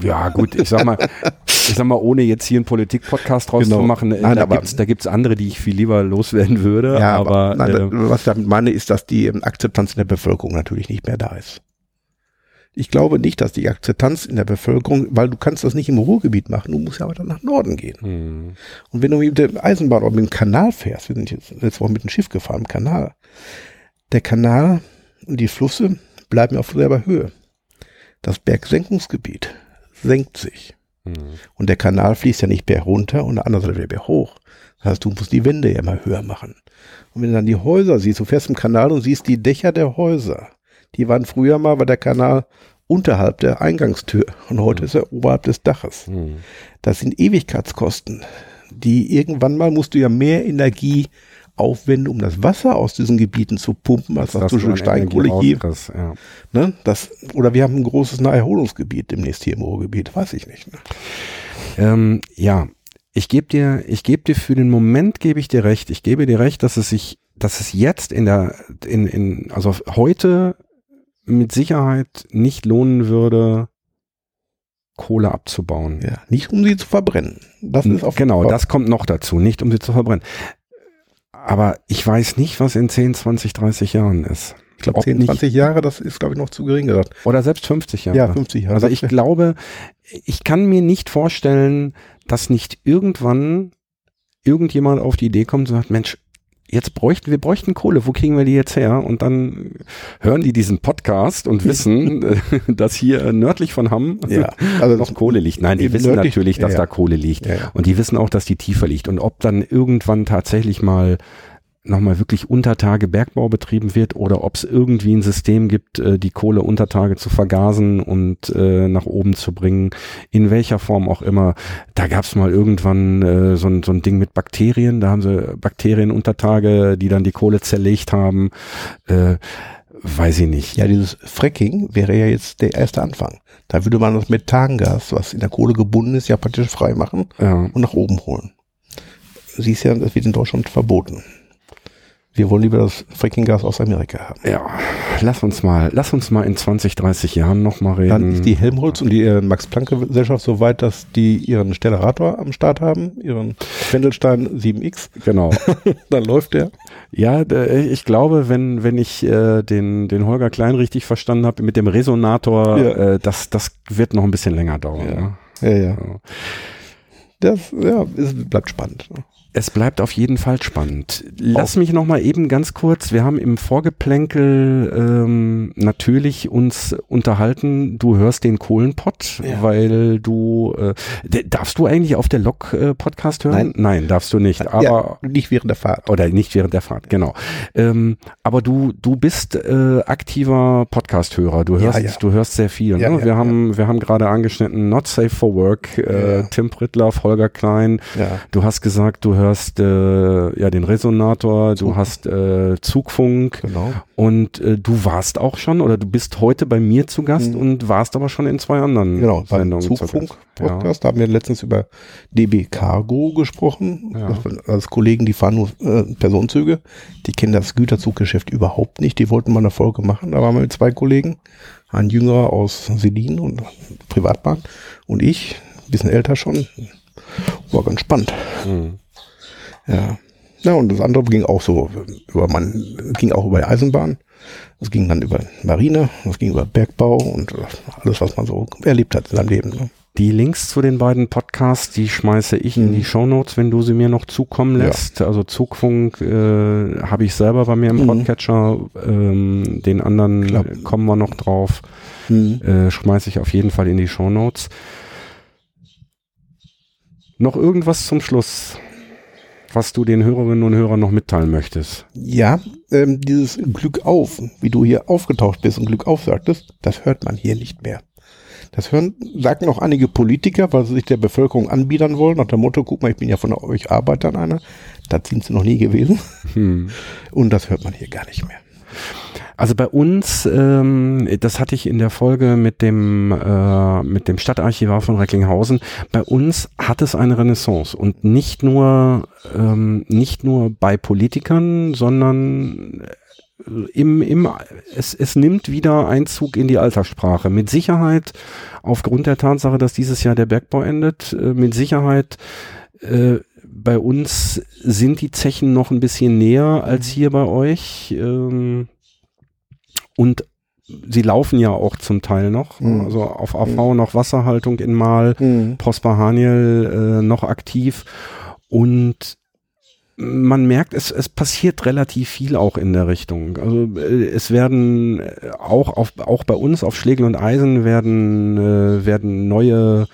Ja, gut, ich sag mal, ich sag mal, ohne jetzt hier einen Politik-Podcast draus genau. zu machen, äh, nein, da, gibt's, da gibt's andere, die ich viel lieber loswerden würde. Ja, aber, aber nein, äh, was ich damit meine, ist, dass die Akzeptanz in der Bevölkerung natürlich nicht mehr da ist. Ich glaube nicht, dass die Akzeptanz in der Bevölkerung, weil du kannst das nicht im Ruhrgebiet machen, du musst ja aber dann nach Norden gehen. Hm. Und wenn du mit der Eisenbahn oder mit dem Kanal fährst, wir sind jetzt letzte Woche mit dem Schiff gefahren, im Kanal, der Kanal und die Flüsse bleiben auf selber Höhe. Das Bergsenkungsgebiet senkt sich. Hm. Und der Kanal fließt ja nicht berg runter und der andere Seite wieder hoch. Das heißt, du musst die Wände ja immer höher machen. Und wenn du dann die Häuser siehst, du fährst im Kanal und siehst die Dächer der Häuser. Die waren früher mal, war der Kanal unterhalb der Eingangstür und heute Mhm. ist er oberhalb des Daches. Hm. Das sind Ewigkeitskosten. Die irgendwann mal musst du ja mehr Energie aufwenden, um das Wasser aus diesen Gebieten zu pumpen, als was du schon an Steinkohle hier. ja. Ne? Das, oder wir haben ein großes Naherholungsgebiet demnächst hier im Ruhrgebiet, weiß ich nicht. Ne? Ähm, ja, ich gebe dir, ich gebe dir für den Moment gebe ich dir recht. Ich gebe dir recht, dass es sich, dass es jetzt in der, in, in, also heute mit Sicherheit nicht lohnen würde, Kohle abzubauen. Ja, nicht um sie zu verbrennen. Das ist auf genau, das kommt noch dazu, nicht um sie zu verbrennen. Aber ich weiß nicht, was in 10, 20, 30 Jahren ist. Ich glaube, ob 10, nicht- 20 Jahre, das ist, glaube ich, noch zu gering gesagt. Oder selbst 50 Jahre. Ja, 50 Jahre. Also ich glaube, ich kann mir nicht vorstellen, dass nicht irgendwann irgendjemand auf die Idee kommt und sagt, Mensch, jetzt bräuchten wir bräuchten Kohle, wo kriegen wir die jetzt her? Und dann hören die diesen Podcast und wissen, äh, dass hier nördlich von Hamm ja, also noch Kohle liegt. Nein, die wissen nördlich- natürlich, dass ja, da. Kohle liegt. Ja. Und die wissen auch, dass die tiefer liegt. Und ob dann irgendwann tatsächlich mal nochmal wirklich Untertage Bergbau betrieben wird oder ob es irgendwie ein System gibt, äh, die Kohle Untertage zu vergasen und äh, nach oben zu bringen, in welcher Form auch immer. Da gab es mal irgendwann äh, so, ein, so ein Ding mit Bakterien, da haben sie Bakterienuntertage, die dann die Kohle zerlegt haben. Äh, weiß ich nicht. Ja, dieses Fracking wäre ja jetzt der erste Anfang. Da würde man das Methangas, was in der Kohle gebunden ist, ja praktisch frei machen Ja. und nach oben holen. Siehst ja, das wird in Deutschland verboten. Wir wollen lieber das Frackinggas aus Amerika haben. Ja, lass uns mal, lass uns mal in 20, 30 Jahren nochmal reden. Dann ist die Helmholtz und die äh, Max-Planck-Gesellschaft so weit, dass die ihren Stellarator am Start haben, ihren Wendelstein 7X. genau. Dann läuft der. Ja, d- ich glaube, wenn, wenn ich äh, den, den Holger Klein richtig verstanden habe mit dem Resonator, Ja. äh, das, das wird noch ein bisschen länger dauern. Ja. Ne? Ja, ja. Ja. Das ja, es bleibt spannend. ne? Es bleibt auf jeden Fall spannend. Lass mich noch mal eben ganz kurz, wir haben im Vorgeplänkel ähm, natürlich uns unterhalten, du hörst den Kohlenpott, Ja. weil du, äh, darfst du eigentlich auf der Lok äh, Podcast hören? Nein. Nein, darfst du nicht, aber... ja, nicht während der Fahrt. Oder nicht während der Fahrt, genau. Ähm, aber du, du bist äh, aktiver Podcast-Hörer. Du hörst, ja. du hörst sehr viel. Ja, ne? wir haben, wir haben gerade angeschnitten Not Safe for Work, äh. Tim Prittler, Holger Klein. Ja. Du hast gesagt, du hörst äh, ja den Resonator, du Zug. hast äh, Zugfunk Genau. und äh, du warst auch schon oder du bist heute bei mir zu Gast Mhm. und warst aber schon in zwei anderen Genau, Sendungen zu Gast. Zugfunk-Podcast haben wir letztens über DB Cargo gesprochen. Ja. Als Kollegen, die fahren nur äh, Personenzüge, die kennen das Güterzuggeschäft überhaupt nicht. Die wollten mal eine Folge machen. Da waren wir mit zwei Kollegen, ein Jüngerer aus Selin und Privatbahn und ich, ein bisschen älter schon. War ganz spannend. Ja. Mhm. Ja. Ja, und das andere ging auch so über man ging auch über die Eisenbahn. Es ging dann über Marine, es ging über Bergbau und äh, alles, was man so erlebt hat in seinem Leben. Ne? Die Links zu den beiden Podcasts, die schmeiße ich in Mhm. die Shownotes, wenn du sie mir noch zukommen Ja. lässt. Also Zugfunk äh, habe ich selber bei mir im Mhm. Podcatcher. Ähm, den anderen Klar. kommen wir noch drauf. Mhm. Äh, schmeiße ich auf jeden Fall in die Shownotes. Noch irgendwas zum Schluss, was du den Hörerinnen und Hörern noch mitteilen möchtest? Ja, ähm, dieses Glück auf, wie du hier aufgetaucht bist und Glück auf sagtest, das hört man hier nicht mehr. Das hören, sagen auch einige Politiker, weil sie sich der Bevölkerung anbiedern wollen, nach dem Motto, guck mal, ich bin ja von euch Arbeitern einer. Das sind sie noch nie gewesen. Hm. Und das hört man hier gar nicht mehr. Also bei uns, ähm, das hatte ich in der Folge mit dem äh, mit dem Stadtarchivar von Recklinghausen. Bei uns hat es eine Renaissance und nicht nur ähm, nicht nur bei Politikern, sondern äh, im, im es, es nimmt wieder Einzug in die Alltagssprache. Mit Sicherheit aufgrund der Tatsache, dass dieses Jahr der Bergbau endet, äh, mit Sicherheit äh, bei uns sind die Zechen noch ein bisschen näher als hier bei euch. Ähm, und sie laufen ja auch zum Teil noch. Mhm. Also auf AV mhm. noch Wasserhaltung in Mal, mhm. Prosper Haniel äh, noch aktiv. Und man merkt, es, es passiert relativ viel auch in der Richtung. Also äh, es werden äh, auch auf, auch bei uns auf Schlegel und Eisen werden äh, werden neue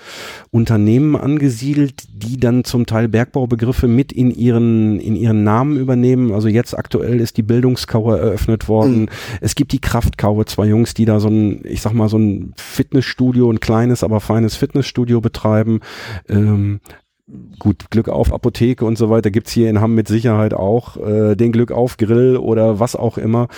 Unternehmen angesiedelt, die dann zum Teil Bergbaubegriffe mit in ihren in ihren Namen übernehmen. Also jetzt aktuell ist die Bildungskaue eröffnet worden. Mhm. Es gibt die Kraftkaue, zwei Jungs, die da so ein, ich sag mal so ein Fitnessstudio, ein kleines aber feines Fitnessstudio betreiben. Ähm, gut, Glück auf Apotheke und so weiter gibt's hier in Hamm mit Sicherheit auch, äh, den Glück auf Grill oder was auch immer.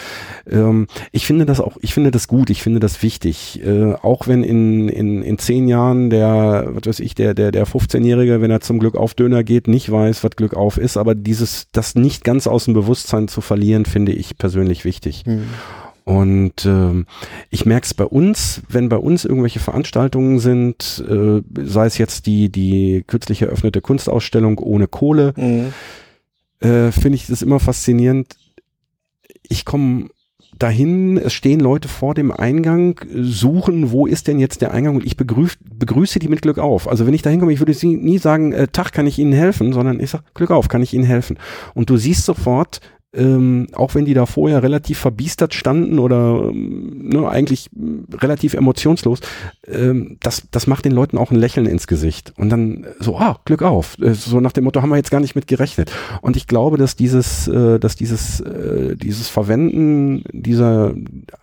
Ähm, ich finde das auch, ich finde das gut, ich finde das wichtig. Äh, auch wenn in, in, in zehn Jahren der, was weiß ich, der, der, der 15-Jährige, wenn er zum Glück auf Döner geht, nicht weiß, was Glück auf ist, aber dieses, das nicht ganz aus dem Bewusstsein zu verlieren, finde ich persönlich wichtig. Mhm. Und ähm, ich merke es bei uns, wenn bei uns irgendwelche Veranstaltungen sind, äh, sei es jetzt die, die kürzlich eröffnete Kunstausstellung ohne Kohle, mhm. äh, finde ich das immer faszinierend. Ich komme dahin, es stehen Leute vor dem Eingang, suchen, wo ist denn jetzt der Eingang und ich begrüß, begrüße die mit Glück auf. Also wenn ich da hinkomme, ich würde sie nie sagen, äh, Tag, kann ich Ihnen helfen, sondern ich sage, Glück auf, kann ich Ihnen helfen. Und du siehst sofort, ähm, auch wenn die da vorher relativ verbiestert standen oder ähm, ne, eigentlich relativ emotionslos, ähm, das, das macht den Leuten auch ein Lächeln ins Gesicht. Und dann so, ah, Glück auf. Äh, so nach dem Motto haben wir jetzt gar nicht mit gerechnet. Und ich glaube, dass dieses, äh, dass dieses, äh, dieses Verwenden dieser,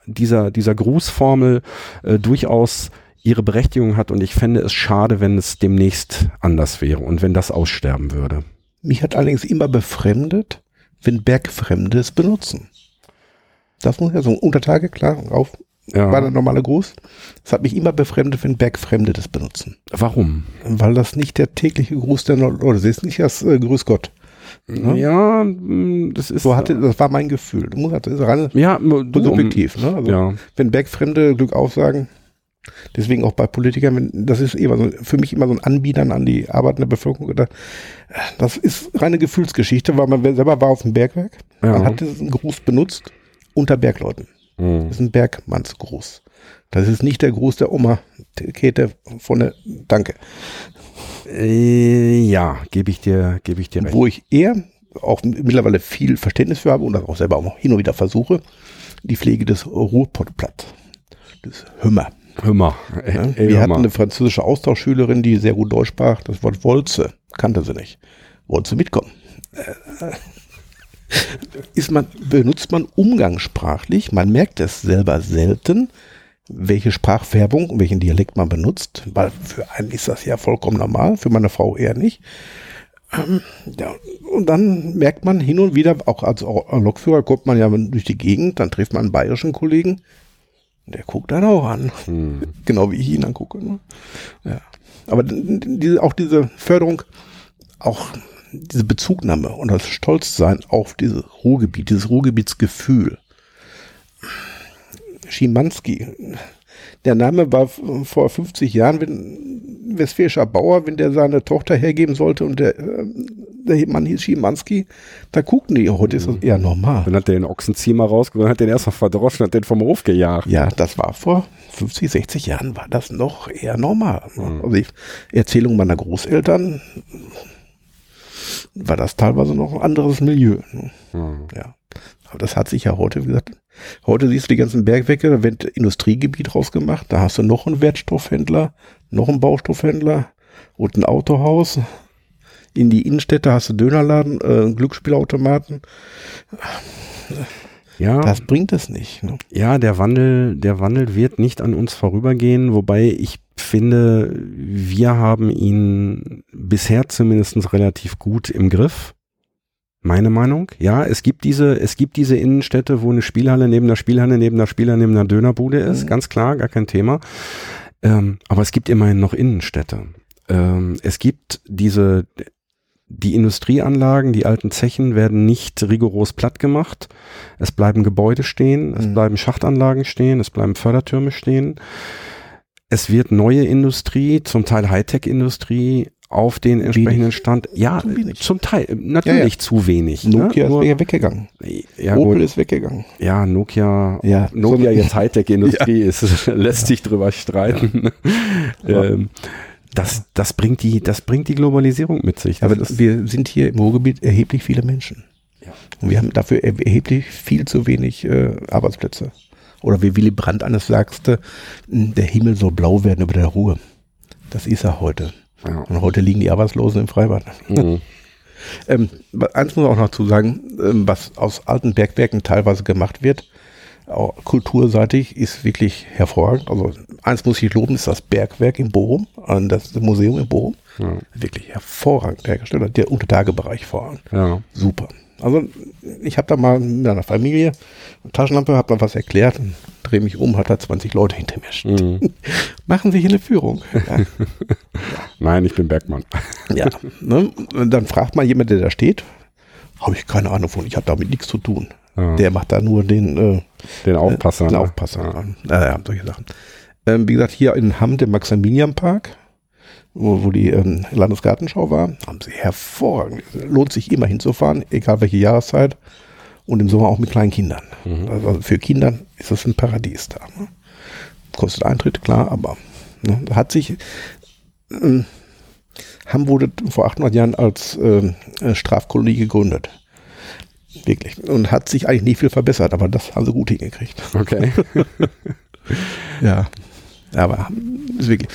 dieser, dieser Grußformel äh, durchaus ihre Berechtigung hat und ich fände es schade, wenn es demnächst anders wäre und wenn das aussterben würde. Mich hat allerdings immer befremdet, wenn Bergfremde es benutzen. Das muss ja so unter Tage, klar, auf, ja. war der normale Gruß. Es hat mich immer befremdet, wenn Bergfremde das benutzen. Warum? Weil das nicht der tägliche Gruß der Leute ist. ist nicht das äh, Grüß Gott. Ne? Ja, mm, das ist. So hatte, das war mein Gefühl. Du musst, das ist rein ja, subjektiv. Ne? Also, ja. Wenn Bergfremde Glück aufsagen, Deswegen auch bei Politikern, das ist immer für mich immer so ein Anbietern an die arbeitende Bevölkerung. Das ist reine Gefühlsgeschichte, weil man selber war auf dem Bergwerk. Ja. Man hat diesen Gruß benutzt unter Bergleuten. Mhm. Das ist ein Bergmannsgruß. Das ist nicht der Gruß der Oma Käthe von der Danke. Äh, ja, gebe ich dir, gebe ich dir recht. Wo ich eher auch mittlerweile viel Verständnis für habe und auch selber auch hin und wieder versuche, die Pflege des Ruhrpottplatt, des Hümmer. Hör Ey, ja, wir hör hatten eine französische Austauschschülerin, die sehr gut Deutsch sprach. Das Wort Wolze kannte sie nicht. Wollte mitkommen. Äh, ist man, benutzt man umgangssprachlich. Man merkt es selber selten, welche Sprachfärbung und welchen Dialekt man benutzt, weil für einen ist das ja vollkommen normal, für meine Frau eher nicht. Ähm, ja, und dann merkt man hin und wieder, auch als Lokführer kommt man ja durch die Gegend, dann trifft man einen bayerischen Kollegen, der guckt dann auch an. Hm. Genau wie ich ihn angucke. Ne? Ja. Aber diese, auch diese Förderung, auch diese Bezugnahme und das Stolzsein auf dieses Ruhrgebiet, dieses Ruhrgebietsgefühl. Schimanski, der Name war vor 50 Jahren, wenn westfälischer Bauer, wenn der seine Tochter hergeben sollte und der, äh, der Mann hieß Schimanski, da guckten die, heute ist das eher normal. Dann hat der den Ochsenziemer rausgeholt, hat den erstmal verdroschen, hat den vom Hof gejagt. Ja, das war vor 50, 60 Jahren war das noch eher normal. Mhm. Also die Erzählung meiner Großeltern war das teilweise noch ein anderes Milieu. Mhm. Ja. Aber das hat sich ja heute, wie gesagt, heute siehst du die ganzen Bergwerke, da wird Industriegebiet rausgemacht, da hast du noch einen Wertstoffhändler, noch einen Baustoffhändler und ein Autohaus. In die Innenstädte hast du Dönerladen, äh, Glücksspielautomaten. Ja. Das bringt es nicht. Ne? Ja, der Wandel, der Wandel wird nicht an uns vorübergehen, wobei ich finde, wir haben ihn bisher zumindest relativ gut im Griff. Meine Meinung. Ja, es gibt diese, es gibt diese Innenstädte, wo eine Spielhalle neben der Spielhalle neben der Spielhalle neben der Dönerbude ist. Mhm. Ganz klar, gar kein Thema. Ähm, aber es gibt immerhin noch Innenstädte. Ähm, es gibt diese, die Industrieanlagen, die alten Zechen werden nicht rigoros platt gemacht. Es bleiben Gebäude stehen, es mhm. bleiben Schachtanlagen stehen, es bleiben Fördertürme stehen. Es wird neue Industrie, zum Teil Hightech-Industrie auf den entsprechenden Stand. Ja, zum Teil, natürlich ja, ja. zu wenig. Ne? Nokia ne? ist Nur, weggegangen. Ja, Opel gut. ist weggegangen. Ja, Nokia, ja, Nokia jetzt Hightech-Industrie ist, lässt sich drüber streiten. ähm, das, das bringt die, das bringt die Globalisierung mit sich. Das Aber wir sind hier im Ruhrgebiet erheblich viele Menschen. Und wir haben dafür erheblich viel zu wenig äh, Arbeitsplätze. Oder wie Willy Brandt eines sagte, der Himmel soll blau werden über der Ruhe. Das ist er heute. Ja. Und heute liegen die Arbeitslosen im Freibad. Mhm. ähm, eins muss man auch noch zu sagen, ähm, was aus alten Bergwerken teilweise gemacht wird, auch kulturseitig, ist wirklich hervorragend. Also eins muss ich loben, ist das Bergwerk in Bochum, das Museum in Bochum. Ja. Wirklich hervorragend hergestellt. Der Untertagebereich vor allem. Ja. Super. Also ich habe da mal mit einer Familie eine Taschenlampe, habe mal was erklärt und drehe mich um, hat da 20 Leute hinter mir stehen. Mhm. Machen Sie hier eine Führung? Ja. Nein, ich bin Bergmann. ja, ne? dann fragt mal jemand, der da steht, habe ich keine Ahnung von, ich habe damit nichts zu tun. Ja. Der macht da nur den, äh, den Aufpasser. Den Aufpasser. Ja. ja, solche Sachen. Ähm, wie gesagt, hier in Hamm, der Maximilianpark, wo, wo die ähm, Landesgartenschau war, haben sie hervorragend. Lohnt sich immer hinzufahren, egal welche Jahreszeit. Und im Sommer auch mit kleinen Kindern. Mhm. Also für Kinder ist das ein Paradies da. Ne? Kostet Eintritt, klar, aber ne, hat sich. Ähm, Hamm wurde vor 800 Jahren als ähm, Strafkolonie gegründet. Wirklich. Und hat sich eigentlich nicht viel verbessert, aber das haben sie gut hingekriegt. Okay. ja. Aber ist wirklich.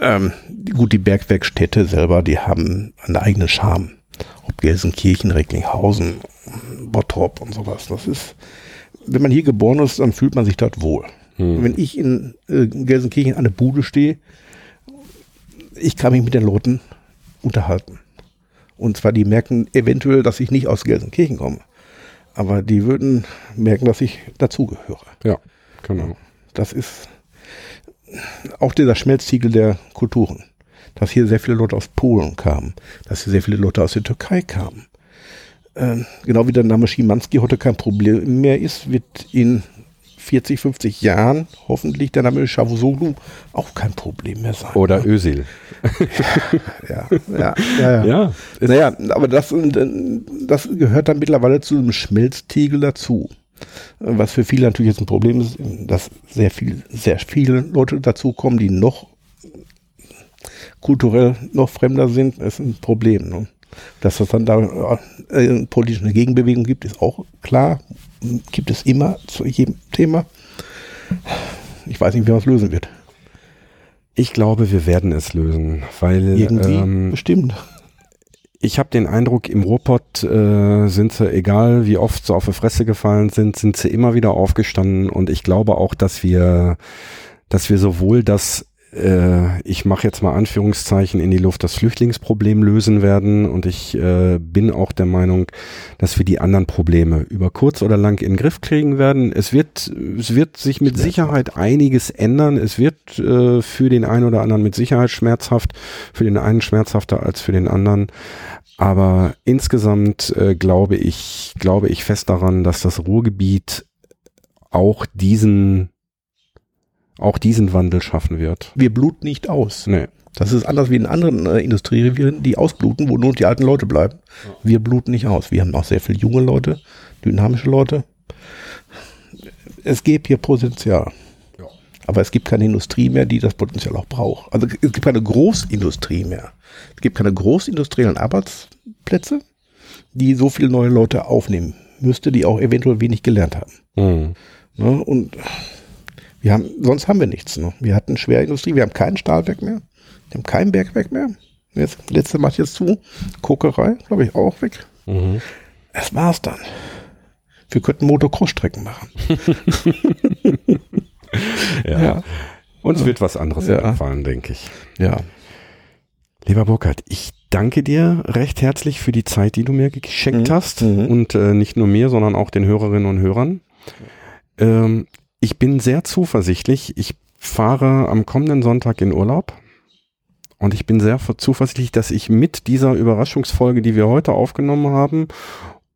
Ähm, gut, die Bergwerkstätte selber, die haben einen eigenen Charme. Gelsenkirchen, Recklinghausen, Bottrop und sowas. Das ist, wenn man hier geboren ist, dann fühlt man sich dort wohl. Hm. Wenn ich in äh, Gelsenkirchen an der Bude stehe, ich kann mich mit den Leuten unterhalten. Und zwar, die merken eventuell, dass ich nicht aus Gelsenkirchen komme. Aber die würden merken, dass ich dazugehöre. Ja, genau. Das ist, auch dieser Schmelztiegel der Kulturen. Dass hier sehr viele Leute aus Polen kamen, dass hier sehr viele Leute aus der Türkei kamen. Ähm, genau wie der Name Schimanski heute kein Problem mehr ist, wird in 40, 50 Jahren hoffentlich der Name Chavusoglu auch kein Problem mehr sein. Oder Ösil. ja, ja, ja, ja. ja naja, aber das, das gehört dann mittlerweile zu einem Schmelztiegel dazu. Was für viele natürlich jetzt ein Problem ist, dass sehr viel, sehr viele Leute dazukommen, die noch kulturell noch fremder sind, ist ein Problem. Ne? Dass es dann da äh, politisch eine Gegenbewegung gibt, ist auch klar. Gibt es immer zu jedem Thema. Ich weiß nicht, wie man es lösen wird. Ich glaube, wir werden es lösen, weil irgendwie ähm, bestimmt ich habe den Eindruck, im Ruhrpott äh, sind sie, egal wie oft sie auf die Fresse gefallen sind, sind sie immer wieder aufgestanden und ich glaube auch, dass wir, dass wir sowohl das äh, ich mache jetzt mal Anführungszeichen in die Luft, das Flüchtlingsproblem lösen werden. Und ich äh, bin auch der Meinung, dass wir die anderen Probleme über kurz oder lang in den Griff kriegen werden. Es wird, es wird sich mit Sicherheit einiges ändern. Es wird äh, für den einen oder anderen mit Sicherheit schmerzhaft, für den einen schmerzhafter als für den anderen. Aber insgesamt äh, glaube ich, glaube ich fest daran, dass das Ruhrgebiet auch diesen auch diesen Wandel schaffen wird. Wir bluten nicht aus. Nee. Das ist anders wie in anderen äh, Industrierevieren, die ausbluten, wo nur die alten Leute bleiben. Ja. Wir bluten nicht aus. Wir haben auch sehr viele junge Leute, dynamische Leute. Es gibt hier Potenzial. Ja. Aber es gibt keine Industrie mehr, die das Potenzial auch braucht. Also es gibt keine Großindustrie mehr. Es gibt keine großindustriellen Arbeitsplätze, die so viele neue Leute aufnehmen müsste, die auch eventuell wenig gelernt haben. Mhm. Ne? Und wir haben, sonst haben wir nichts. Ne? Wir hatten Schwerindustrie, wir haben kein Stahlwerk mehr, wir haben kein Bergwerk mehr. Jetzt, letzte macht jetzt zu. Kokerei, glaube ich, auch weg. Mhm. Das war's dann. Wir könnten Motocross-Strecken machen. ja. ja. Uns wird was anderes ja. einfallen, denke ich. Ja. Lieber Burkhard, ich danke dir recht herzlich für die Zeit, die du mir geschenkt mhm. hast. Mhm. Und äh, nicht nur mir, sondern auch den Hörerinnen und Hörern. Ähm, ich bin sehr zuversichtlich. Ich fahre am kommenden Sonntag in Urlaub. Und ich bin sehr zuversichtlich, dass ich mit dieser Überraschungsfolge, die wir heute aufgenommen haben,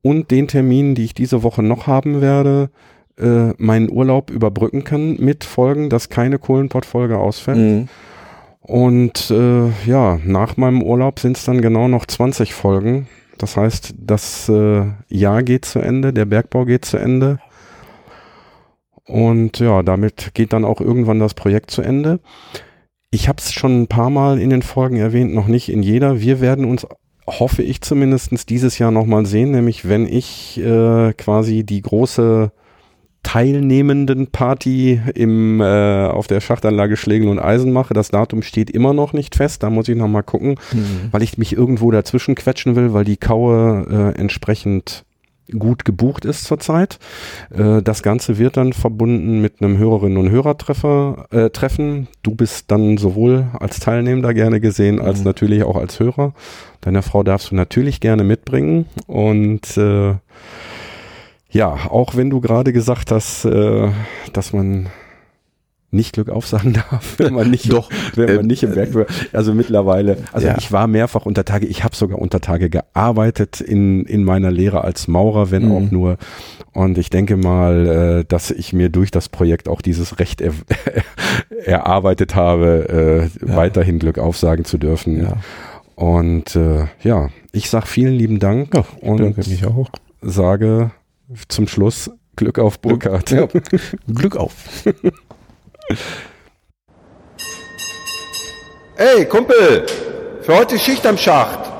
und den Terminen, die ich diese Woche noch haben werde, äh, meinen Urlaub überbrücken kann mit Folgen, dass keine Kohlenpott-Folge ausfällt. Mhm. Und äh, ja, nach meinem Urlaub sind es dann genau noch 20 Folgen. Das heißt, das äh, Jahr geht zu Ende, der Bergbau geht zu Ende. Und ja, damit geht dann auch irgendwann das Projekt zu Ende. Ich habe es schon ein paar Mal in den Folgen erwähnt, noch nicht in jeder. Wir werden uns, hoffe ich zumindest, dieses Jahr nochmal sehen, nämlich wenn ich äh, quasi die große teilnehmenden Party im, äh, auf der Schachtanlage Schlegel und Eisen mache. Das Datum steht immer noch nicht fest. Da muss ich noch mal gucken, mhm. weil ich mich irgendwo dazwischen quetschen will, weil die Kaue äh, entsprechend gut gebucht ist zurzeit. Äh, das Ganze wird dann verbunden mit einem Hörerinnen- und Hörertreffer äh, Treffen. Du bist dann sowohl als Teilnehmer gerne gesehen, als mhm. natürlich auch als Hörer. Deine Frau darfst du natürlich gerne mitbringen und äh, ja, auch wenn du gerade gesagt hast, äh, dass man nicht Glück aufsagen darf, wenn man nicht, Doch, wenn man äh, nicht im Werk, also mittlerweile, also ja. ich war mehrfach unter Tage, ich habe sogar unter Tage gearbeitet in, in meiner Lehre als Maurer, wenn mhm. auch nur. Und ich denke mal, äh, dass ich mir durch das Projekt auch dieses Recht er, erarbeitet habe, äh, ja. weiterhin Glück aufsagen zu dürfen. Ja. Und äh, ja, ich sag vielen lieben Dank ja, und sage zum Schluss Glück auf Burkhardt. Glück auf. Ey, Kumpel, für heute Schicht am Schacht.